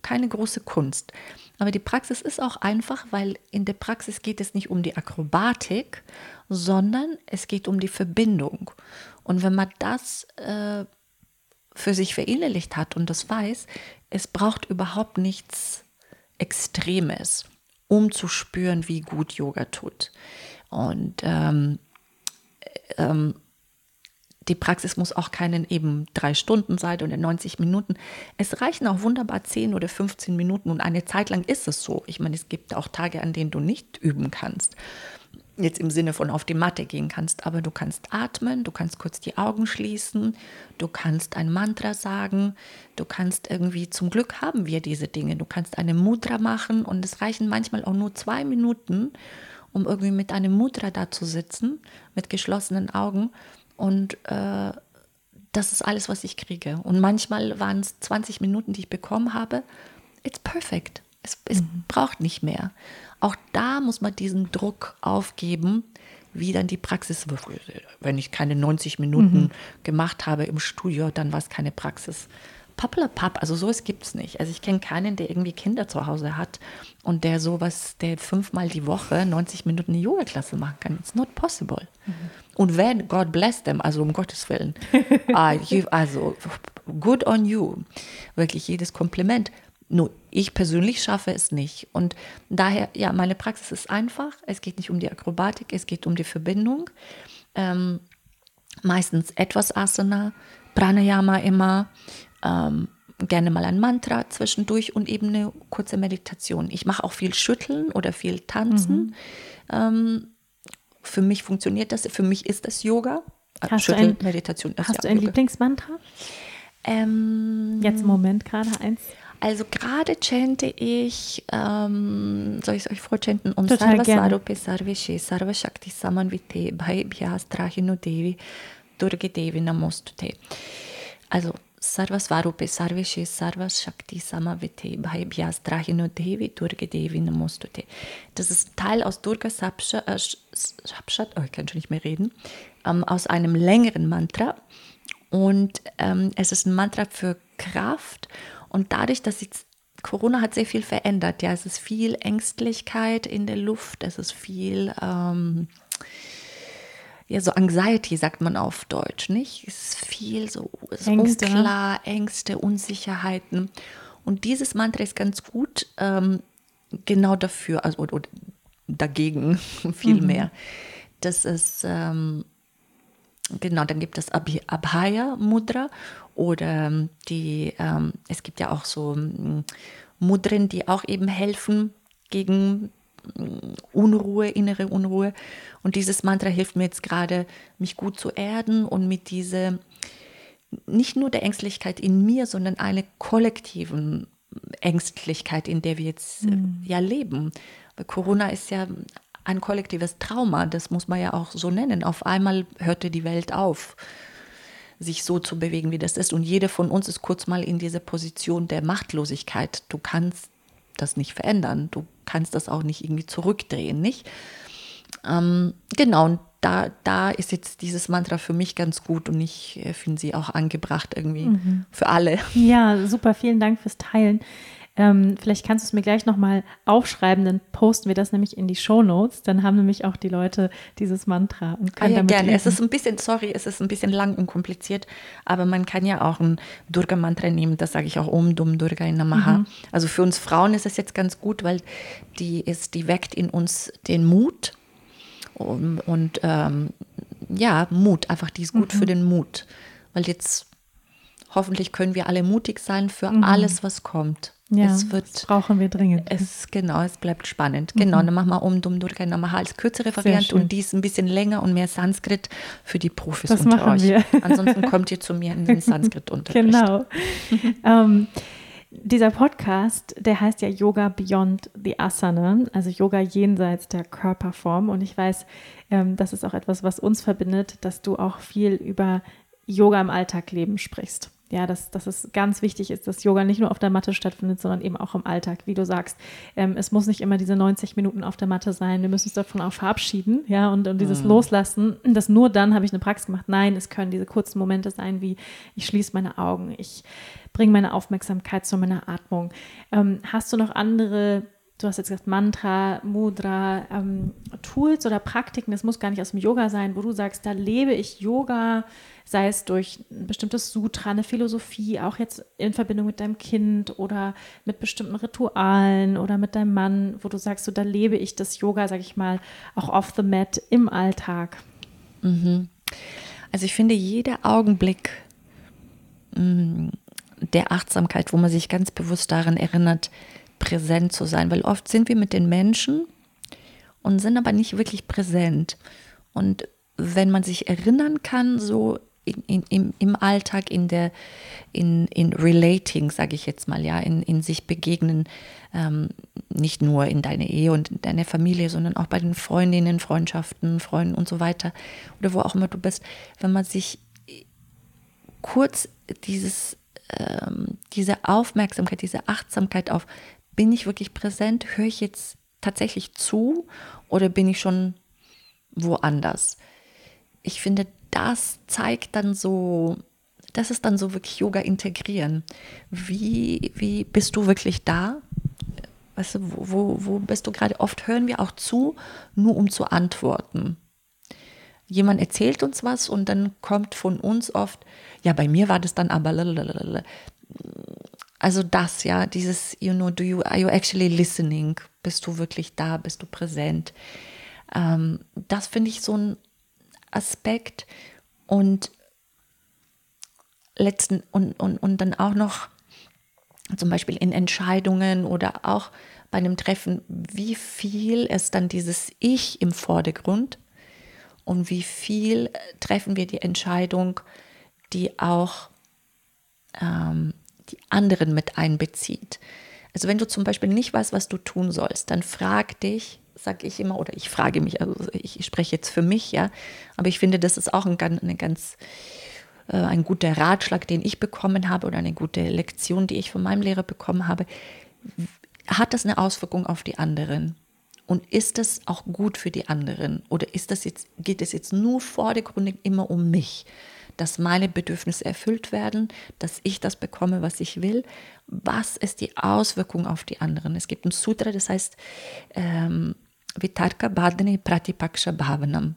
keine große Kunst. Aber die Praxis ist auch einfach, weil in der Praxis geht es nicht um die Akrobatik, sondern es geht um die Verbindung. Und wenn man das äh, für sich verinnerlicht hat und das weiß, es braucht überhaupt nichts Extremes, um zu spüren, wie gut Yoga tut. Und ähm, ähm, die Praxis muss auch keinen eben drei Stunden sein oder 90 Minuten. Es reichen auch wunderbar 10 oder 15 Minuten und eine Zeit lang ist es so. Ich meine, es gibt auch Tage, an denen du nicht üben kannst jetzt im Sinne von auf die Matte gehen kannst, aber du kannst atmen, du kannst kurz die Augen schließen, du kannst ein Mantra sagen, du kannst irgendwie, zum Glück haben wir diese Dinge, du kannst eine Mudra machen und es reichen manchmal auch nur zwei Minuten, um irgendwie mit einem Mudra da zu sitzen, mit geschlossenen Augen und äh, das ist alles, was ich kriege. Und manchmal waren es 20 Minuten, die ich bekommen habe. It's perfect. Es, es mhm. braucht nicht mehr. Auch da muss man diesen Druck aufgeben, wie dann die Praxis, wenn ich keine 90 Minuten mhm. gemacht habe im Studio, dann war es keine Praxis. Pappelapapp, also sowas gibt es nicht. Also ich kenne keinen, der irgendwie Kinder zu Hause hat und der sowas, der fünfmal die Woche 90 Minuten eine Yoga-Klasse machen kann. It's not possible. Mhm. Und wenn, God bless them, also um Gottes Willen. you, also good on you. Wirklich jedes Kompliment. Nur ich persönlich schaffe es nicht. Und daher, ja, meine Praxis ist einfach. Es geht nicht um die Akrobatik, es geht um die Verbindung. Ähm, meistens etwas Asana, Pranayama immer, ähm, gerne mal ein Mantra zwischendurch und eben eine kurze Meditation. Ich mache auch viel Schütteln oder viel Tanzen. Mhm. Ähm, für mich funktioniert das, für mich ist das Yoga. Hast Schütteln, du ein, Meditation. Hast du ein Yoga. Lieblingsmantra? Ähm, Jetzt im Moment gerade eins. Also gerade chante ich, ähm, soll ich es euch vorchanten? Om Sarva Sarupe Sarveshe Sarva Shakti Samanvite Bhai Bhyas Trahino Devi Durge Devi Namostute. Also Sarva Svarupe Sarveshe Sarva Shakti Samavite Bhai Bhyas Trahino Devi Durge Devi Namostute. Das ist Teil aus Durga Sapshat, äh, oh, ich kann schon nicht mehr reden, ähm, aus einem längeren Mantra. Und ähm, es ist ein Mantra für Kraft und dadurch, dass jetzt Corona hat sehr viel verändert. Ja, es ist viel Ängstlichkeit in der Luft, es ist viel, ähm, ja, so Anxiety sagt man auf Deutsch, nicht? Es ist viel so ist Ängste, ne? unklar, Ängste, Unsicherheiten. Und dieses Mantra ist ganz gut ähm, genau dafür, also oder, oder dagegen viel mhm. mehr. Das ist ähm, genau, dann gibt es Abhaya Mudra oder ähm, die, ähm, es gibt ja auch so ähm, Mudren, die auch eben helfen gegen mm, Unruhe, innere Unruhe. Und dieses Mantra hilft mir jetzt gerade, mich gut zu erden und mit dieser, nicht nur der Ängstlichkeit in mir, sondern einer kollektiven Ängstlichkeit, in der wir jetzt äh, mhm. ja leben. Corona ist ja ein kollektives Trauma, das muss man ja auch so nennen. Auf einmal hörte die Welt auf, sich so zu bewegen, wie das ist. Und jeder von uns ist kurz mal in dieser Position der Machtlosigkeit. Du kannst das nicht verändern. Du kannst das auch nicht irgendwie zurückdrehen, nicht? Ähm, genau, und da, da ist jetzt dieses Mantra für mich ganz gut und ich äh, finde sie auch angebracht irgendwie mhm. für alle. Ja, super, vielen Dank fürs Teilen. Ähm, vielleicht kannst du es mir gleich nochmal aufschreiben, dann posten wir das nämlich in die Show Notes. Dann haben nämlich auch die Leute dieses Mantra und können ah, ja, damit gerne. Üben. Es ist ein bisschen, sorry, es ist ein bisschen lang und kompliziert, aber man kann ja auch ein Durga-Mantra nehmen. Das sage ich auch Om Dum Durga in Namaha. Mhm. Also für uns Frauen ist es jetzt ganz gut, weil die ist, die weckt in uns den Mut und, und ähm, ja, Mut. Einfach, die ist gut mhm. für den Mut, weil jetzt hoffentlich können wir alle mutig sein für mhm. alles, was kommt. Ja, es wird, das brauchen wir dringend. Es, genau, es bleibt spannend. Genau, mhm. dann machen wir um Dum Durga Namaha als kürzere Variante und dies ein bisschen länger und mehr Sanskrit für die Profis das unter machen euch. Wir. Ansonsten kommt ihr zu mir in den Sanskrit-Unterricht. Genau. ähm, dieser Podcast, der heißt ja Yoga Beyond the Asana, also Yoga jenseits der Körperform. Und ich weiß, ähm, das ist auch etwas, was uns verbindet, dass du auch viel über Yoga im Alltagleben sprichst ja, dass, dass es ganz wichtig ist, dass Yoga nicht nur auf der Matte stattfindet, sondern eben auch im Alltag, wie du sagst. Ähm, es muss nicht immer diese 90 Minuten auf der Matte sein. Wir müssen uns davon auch verabschieden, ja, und, und dieses mhm. Loslassen, dass nur dann habe ich eine Praxis gemacht. Nein, es können diese kurzen Momente sein, wie ich schließe meine Augen, ich bringe meine Aufmerksamkeit zu meiner Atmung. Ähm, hast du noch andere du hast jetzt gesagt Mantra, Mudra, ähm, Tools oder Praktiken, das muss gar nicht aus dem Yoga sein, wo du sagst, da lebe ich Yoga, sei es durch ein bestimmtes Sutra, eine Philosophie, auch jetzt in Verbindung mit deinem Kind oder mit bestimmten Ritualen oder mit deinem Mann, wo du sagst, so da lebe ich das Yoga, sag ich mal, auch off the mat im Alltag. Mhm. Also ich finde, jeder Augenblick mm, der Achtsamkeit, wo man sich ganz bewusst daran erinnert, präsent zu sein, weil oft sind wir mit den Menschen und sind aber nicht wirklich präsent. Und wenn man sich erinnern kann, so in, in, im, im Alltag, in der, in, in Relating, sage ich jetzt mal, ja, in, in sich begegnen, ähm, nicht nur in deiner Ehe und in deiner Familie, sondern auch bei den Freundinnen, Freundschaften, Freunden und so weiter oder wo auch immer du bist, wenn man sich kurz dieses, ähm, diese Aufmerksamkeit, diese Achtsamkeit auf bin ich wirklich präsent? Höre ich jetzt tatsächlich zu oder bin ich schon woanders? Ich finde, das zeigt dann so, das ist dann so wirklich Yoga integrieren. Wie, wie bist du wirklich da? Weißt du, wo, wo bist du gerade? Oft hören wir auch zu, nur um zu antworten. Jemand erzählt uns was und dann kommt von uns oft, ja, bei mir war das dann aber also das, ja, dieses, you know, do you, are you actually listening? Bist du wirklich da? Bist du präsent? Ähm, das finde ich so ein Aspekt und letzten und, und, und dann auch noch zum Beispiel in Entscheidungen oder auch bei einem Treffen, wie viel ist dann dieses Ich im Vordergrund und wie viel treffen wir die Entscheidung, die auch ähm, die anderen mit einbezieht. Also wenn du zum Beispiel nicht weißt, was du tun sollst, dann frag dich, sage ich immer, oder ich frage mich, also ich, spreche jetzt für mich, ja, aber ich finde, das ist auch ein, eine ganz äh, ein guter Ratschlag, den ich bekommen habe oder eine gute Lektion, die ich von meinem Lehrer bekommen habe. Hat das eine Auswirkung auf die anderen? Und ist das auch gut für die anderen? Oder ist das jetzt, geht es jetzt nur vordergründig immer um mich? dass meine Bedürfnisse erfüllt werden, dass ich das bekomme, was ich will. Was ist die Auswirkung auf die anderen? Es gibt ein Sutra, das heißt ähm, Vitarka Badani Pratipaksha Bhavanam.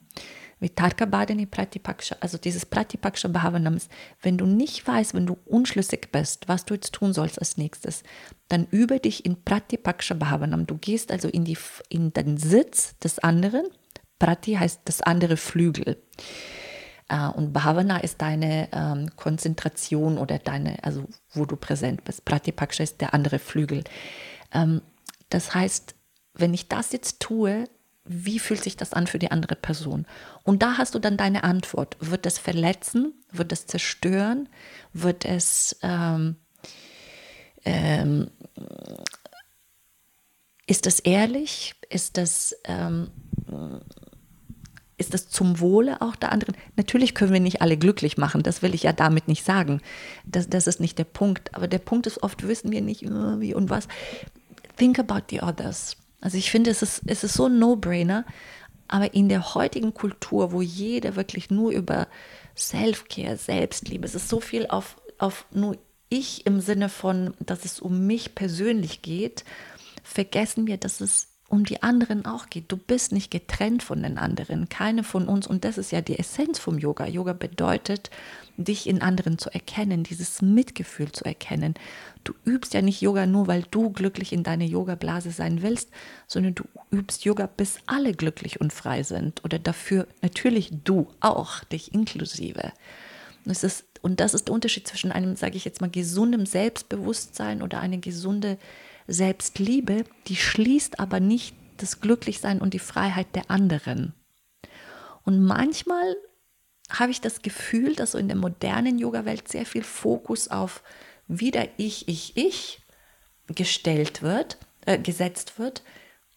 Vitarka Badani Pratipaksha, also dieses Pratipaksha Bhavanam ist, wenn du nicht weißt, wenn du unschlüssig bist, was du jetzt tun sollst als nächstes, dann übe dich in Pratipaksha Bhavanam. Du gehst also in, die, in den Sitz des anderen. Prati heißt das andere Flügel. Äh, und Bhavana ist deine ähm, Konzentration oder deine, also wo du präsent bist. Pratipaksha ist der andere Flügel. Ähm, das heißt, wenn ich das jetzt tue, wie fühlt sich das an für die andere Person? Und da hast du dann deine Antwort. Wird es verletzen? Wird es zerstören? Wird es ähm, ähm, ist das ehrlich? Ist das, ähm, ist das zum Wohle auch der anderen? Natürlich können wir nicht alle glücklich machen, das will ich ja damit nicht sagen. Das, das ist nicht der Punkt. Aber der Punkt ist, oft wissen wir nicht, äh, wie und was. Think about the others. Also ich finde, es ist, es ist so ein No-Brainer, aber in der heutigen Kultur, wo jeder wirklich nur über Self-Care, Selbstliebe, es ist so viel auf, auf nur ich im Sinne von, dass es um mich persönlich geht, vergessen wir, dass es um die anderen auch geht. Du bist nicht getrennt von den anderen, keine von uns. Und das ist ja die Essenz vom Yoga. Yoga bedeutet, dich in anderen zu erkennen, dieses Mitgefühl zu erkennen. Du übst ja nicht Yoga nur, weil du glücklich in deiner Yoga-Blase sein willst, sondern du übst Yoga, bis alle glücklich und frei sind. Oder dafür natürlich du auch, dich inklusive. Und, ist, und das ist der Unterschied zwischen einem, sage ich jetzt mal, gesundem Selbstbewusstsein oder eine gesunde Selbstliebe, die schließt aber nicht das Glücklichsein und die Freiheit der anderen. Und manchmal habe ich das Gefühl, dass so in der modernen Yoga-Welt sehr viel Fokus auf wieder ich, ich, ich gestellt wird, äh, gesetzt wird.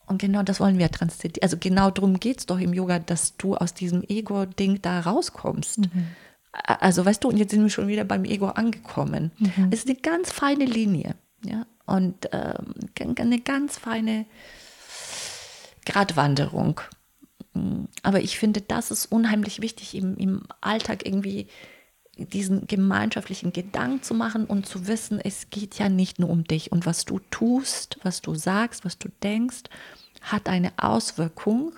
Und genau das wollen wir transzendieren. Also genau darum geht es doch im Yoga, dass du aus diesem Ego-Ding da rauskommst. Mhm. Also weißt du, und jetzt sind wir schon wieder beim Ego angekommen. Mhm. Es ist eine ganz feine Linie. Ja? Und ähm, eine ganz feine Gratwanderung. Aber ich finde, das ist unheimlich wichtig, im, im Alltag irgendwie diesen gemeinschaftlichen Gedanken zu machen und zu wissen, es geht ja nicht nur um dich und was du tust, was du sagst, was du denkst, hat eine Auswirkung.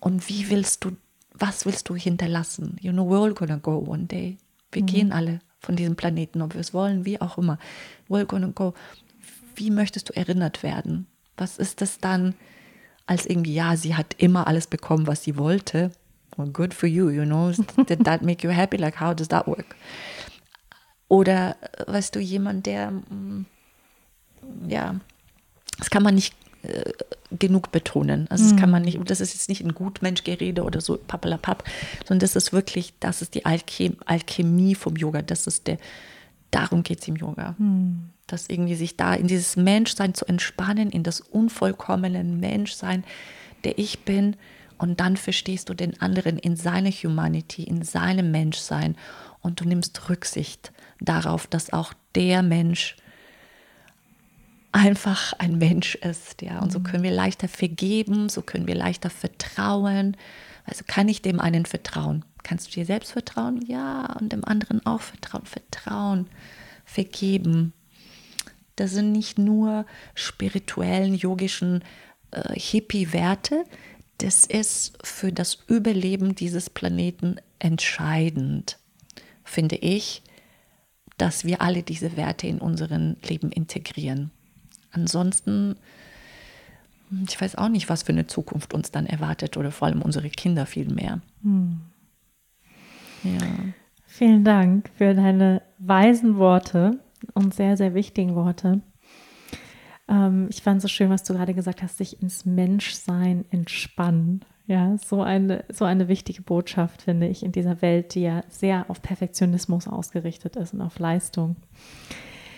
Und wie willst du, was willst du hinterlassen? You know, we're all gonna go one day. Wir mhm. gehen alle von diesem Planeten, ob wir es wollen, wie auch immer. We're gonna go. Wie möchtest du erinnert werden? Was ist das dann, als irgendwie, ja, sie hat immer alles bekommen, was sie wollte? Well, good for you, you know. Did that make you happy? Like, how does that work? Oder, weißt du, jemand, der, mm, ja, das kann man nicht äh, genug betonen. Also, das mhm. kann man nicht, das ist jetzt nicht ein Gutmenschgerede oder so, pappelapapp, sondern das ist wirklich, das ist die Alchem Alchemie vom Yoga. Das ist der, darum geht es im Yoga. Mhm. Dass irgendwie sich da in dieses Menschsein zu entspannen, in das unvollkommene Menschsein, der ich bin und dann verstehst du den anderen in seiner Humanity, in seinem Menschsein und du nimmst Rücksicht darauf, dass auch der Mensch einfach ein Mensch ist, ja. Und so mhm. können wir leichter vergeben, so können wir leichter vertrauen. Also kann ich dem einen vertrauen? Kannst du dir selbst vertrauen? Ja, und dem anderen auch vertrauen. Vertrauen, vergeben. Das sind nicht nur spirituellen, yogischen äh, Hippie-Werte, das ist für das Überleben dieses Planeten entscheidend, finde ich, dass wir alle diese Werte in unserem Leben integrieren. Ansonsten, ich weiß auch nicht, was für eine Zukunft uns dann erwartet oder vor allem unsere Kinder viel mehr. Hm. Ja. Vielen Dank für deine weisen Worte und sehr, sehr wichtigen Worte. Ähm, ich fand es so schön, was du gerade gesagt hast, sich ins Menschsein entspannen. Ja, so eine, so eine wichtige Botschaft, finde ich, in dieser Welt, die ja sehr auf Perfektionismus ausgerichtet ist und auf Leistung.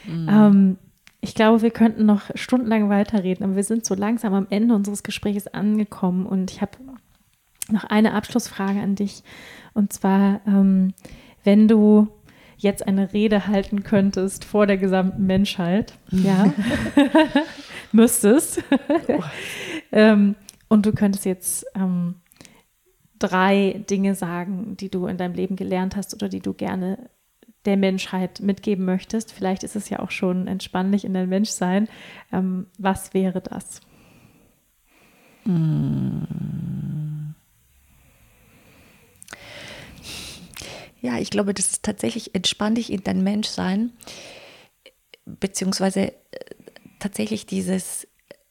Mhm. Ähm, ich glaube, wir könnten noch stundenlang weiterreden, aber wir sind so langsam am Ende unseres Gesprächs angekommen und ich habe noch eine Abschlussfrage an dich. Und zwar, ähm, wenn du jetzt eine Rede halten könntest vor der gesamten Menschheit, ja, müsstest. ähm, und du könntest jetzt ähm, drei Dinge sagen, die du in deinem Leben gelernt hast oder die du gerne der Menschheit mitgeben möchtest. Vielleicht ist es ja auch schon entspannlich in dein Menschsein. Ähm, was wäre das? Mm. Ja, ich glaube, das ist tatsächlich entspann in dein Menschsein, beziehungsweise äh, tatsächlich dieses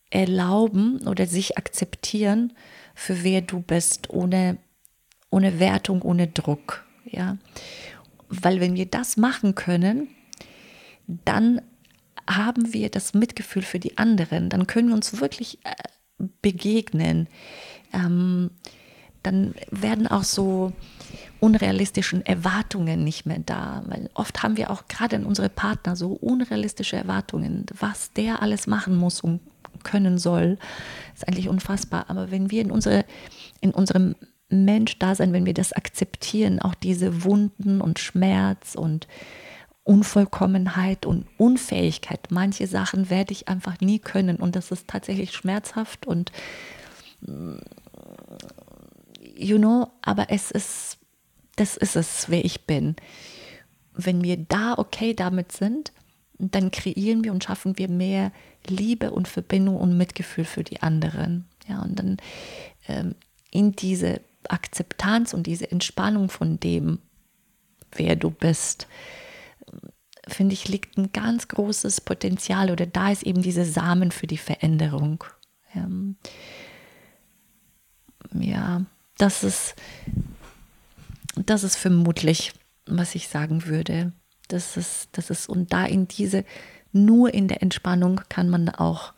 Erlauben oder sich akzeptieren, für wer du bist, ohne, ohne Wertung, ohne Druck. Ja? Weil wenn wir das machen können, dann haben wir das Mitgefühl für die anderen, dann können wir uns wirklich äh, begegnen. Ähm, dann werden auch so unrealistischen Erwartungen nicht mehr da. Weil oft haben wir auch gerade in unsere Partner so unrealistische Erwartungen, was der alles machen muss, um können soll. ist eigentlich unfassbar. Aber wenn wir in, unsere, in unserem Mensch-Dasein, wenn wir das akzeptieren, auch diese Wunden und Schmerz und Unvollkommenheit und Unfähigkeit. Manche Sachen werde ich einfach nie können und das ist tatsächlich schmerzhaft und you know, aber es ist, das ist es, wer ich bin. Wenn wir da okay damit sind, dann kreieren wir und schaffen wir mehr Liebe und Verbindung und Mitgefühl für die anderen. Ja, und dann ähm, in diese Akzeptanz und diese Entspannung von dem, wer du bist, finde ich, liegt ein ganz großes Potenzial oder da ist eben diese Samen für die Veränderung. Ähm, ja, das ist, das ist vermutlich, was ich sagen würde. Das ist, das ist, und da in diese, nur in der Entspannung kann man auch,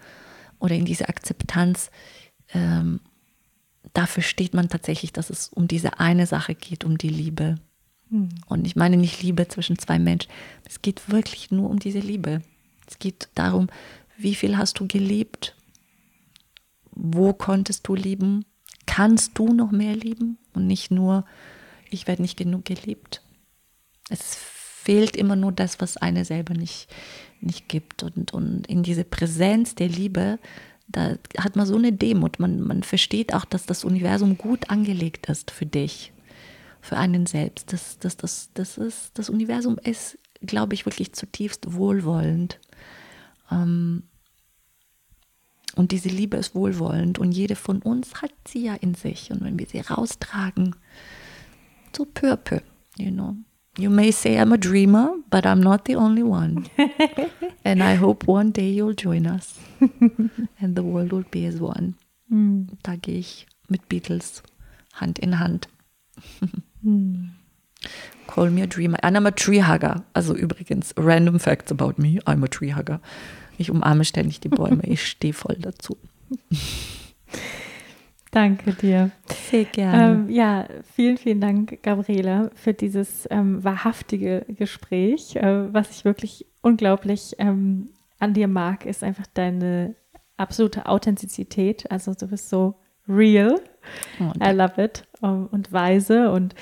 oder in diese Akzeptanz, ähm, da versteht man tatsächlich, dass es um diese eine Sache geht, um die Liebe. Hm. Und ich meine nicht Liebe zwischen zwei Menschen. Es geht wirklich nur um diese Liebe. Es geht darum, wie viel hast du geliebt? Wo konntest du lieben? Kannst du noch mehr lieben? Und nicht nur, ich werde nicht genug geliebt. Es fehlt immer nur das, was eine selber nicht, nicht gibt. Und, und in diese Präsenz der Liebe, da hat man so eine Demut. Man, man versteht auch, dass das Universum gut angelegt ist für dich für einen selbst. Das, das, das, das, ist, das Universum ist, glaube ich, wirklich zutiefst wohlwollend. Ähm, und diese Liebe ist wohlwollend und jede von uns hat sie ja in sich. Und wenn wir sie raustragen, so peu you know. You may say I'm a dreamer, but I'm not the only one. and I hope one day you'll join us. and the world will be as one. Mm. Da gehe ich mit Beatles Hand in Hand. Hm. Call me a dreamer. And I'm a tree hugger. Also übrigens, random facts about me. I'm a tree hugger. Ich umarme ständig die Bäume. Ich stehe voll dazu. Danke dir. Sehr gerne. Ähm, ja, vielen, vielen Dank, Gabriela, für dieses ähm, wahrhaftige Gespräch. Äh, was ich wirklich unglaublich ähm, an dir mag, ist einfach deine absolute Authentizität. Also du bist so real. Oh, I love it. Und weise und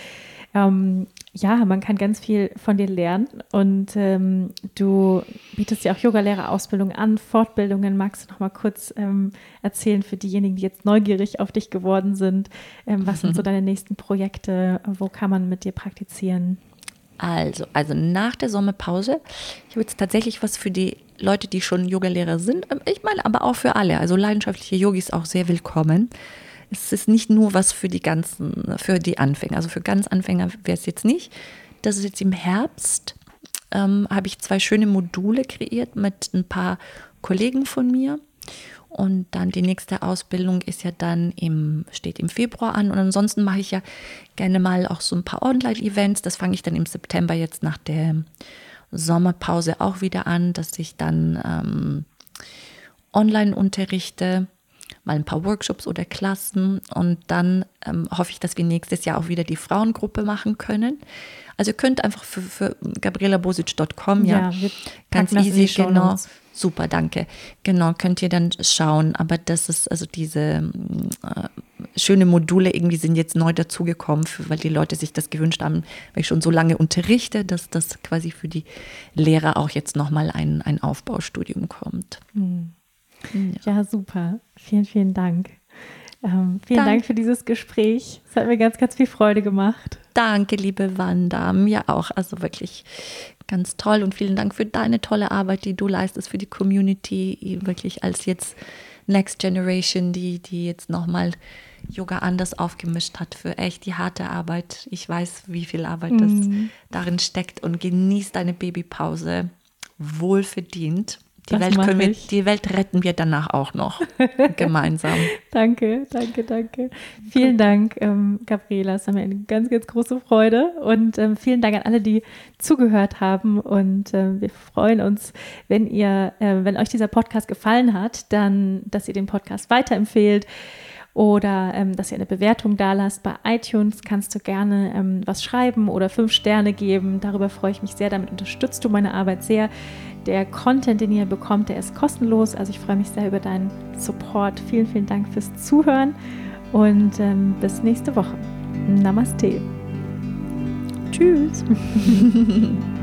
ähm, ja, man kann ganz viel von dir lernen und ähm, du bietest ja auch Yogalehrerausbildung an, Fortbildungen. Magst du noch mal kurz ähm, erzählen für diejenigen, die jetzt neugierig auf dich geworden sind? Ähm, was sind so deine nächsten Projekte? Wo kann man mit dir praktizieren? Also, also nach der Sommerpause, ich habe jetzt tatsächlich was für die Leute, die schon Yogalehrer sind. Ähm, ich meine, aber auch für alle. Also leidenschaftliche Yogis auch sehr willkommen. Es ist nicht nur was für die ganzen, für die Anfänger. Also für ganz Anfänger wäre es jetzt nicht. Das ist jetzt im Herbst. Ähm, habe ich zwei schöne Module kreiert mit ein paar Kollegen von mir. Und dann die nächste Ausbildung ist ja dann im, steht im Februar an. Und ansonsten mache ich ja gerne mal auch so ein paar Online-Events. Das fange ich dann im September jetzt nach der Sommerpause auch wieder an, dass ich dann ähm, online unterrichte mal ein paar Workshops oder Klassen und dann ähm, hoffe ich, dass wir nächstes Jahr auch wieder die Frauengruppe machen können. Also ihr könnt einfach für, für gabrielabosic.com, ja, ja ganz easy, genau. Super, danke. Genau, könnt ihr dann schauen. Aber das ist also diese äh, schöne Module irgendwie sind jetzt neu dazugekommen, weil die Leute sich das gewünscht haben, weil ich schon so lange unterrichte, dass das quasi für die Lehrer auch jetzt nochmal ein, ein Aufbaustudium kommt. Hm. Ja. ja, super. Vielen, vielen Dank. Ähm, vielen Dank. Dank für dieses Gespräch. Es hat mir ganz, ganz viel Freude gemacht. Danke, liebe Wanda. Mir auch. Also wirklich ganz toll und vielen Dank für deine tolle Arbeit, die du leistest für die Community. Wirklich als jetzt Next Generation, die, die jetzt nochmal Yoga anders aufgemischt hat für echt die harte Arbeit. Ich weiß, wie viel Arbeit mhm. das darin steckt und genieß deine Babypause. Wohlverdient. Die das Welt, können wir, die Welt retten wir danach auch noch gemeinsam. danke, danke, danke. Vielen Dank, ähm, Gabriela. Es war mir eine ganz, ganz große Freude. Und ähm, vielen Dank an alle, die zugehört haben. Und äh, wir freuen uns, wenn ihr, äh, wenn euch dieser Podcast gefallen hat, dann, dass ihr den Podcast weiterempfehlt oder ähm, dass ihr eine Bewertung da lasst. Bei iTunes kannst du gerne ähm, was schreiben oder fünf Sterne geben. Darüber freue ich mich sehr. Damit unterstützt du meine Arbeit sehr. Der Content, den ihr bekommt, der ist kostenlos. Also ich freue mich sehr über deinen Support. Vielen, vielen Dank fürs Zuhören und ähm, bis nächste Woche. Namaste. Tschüss.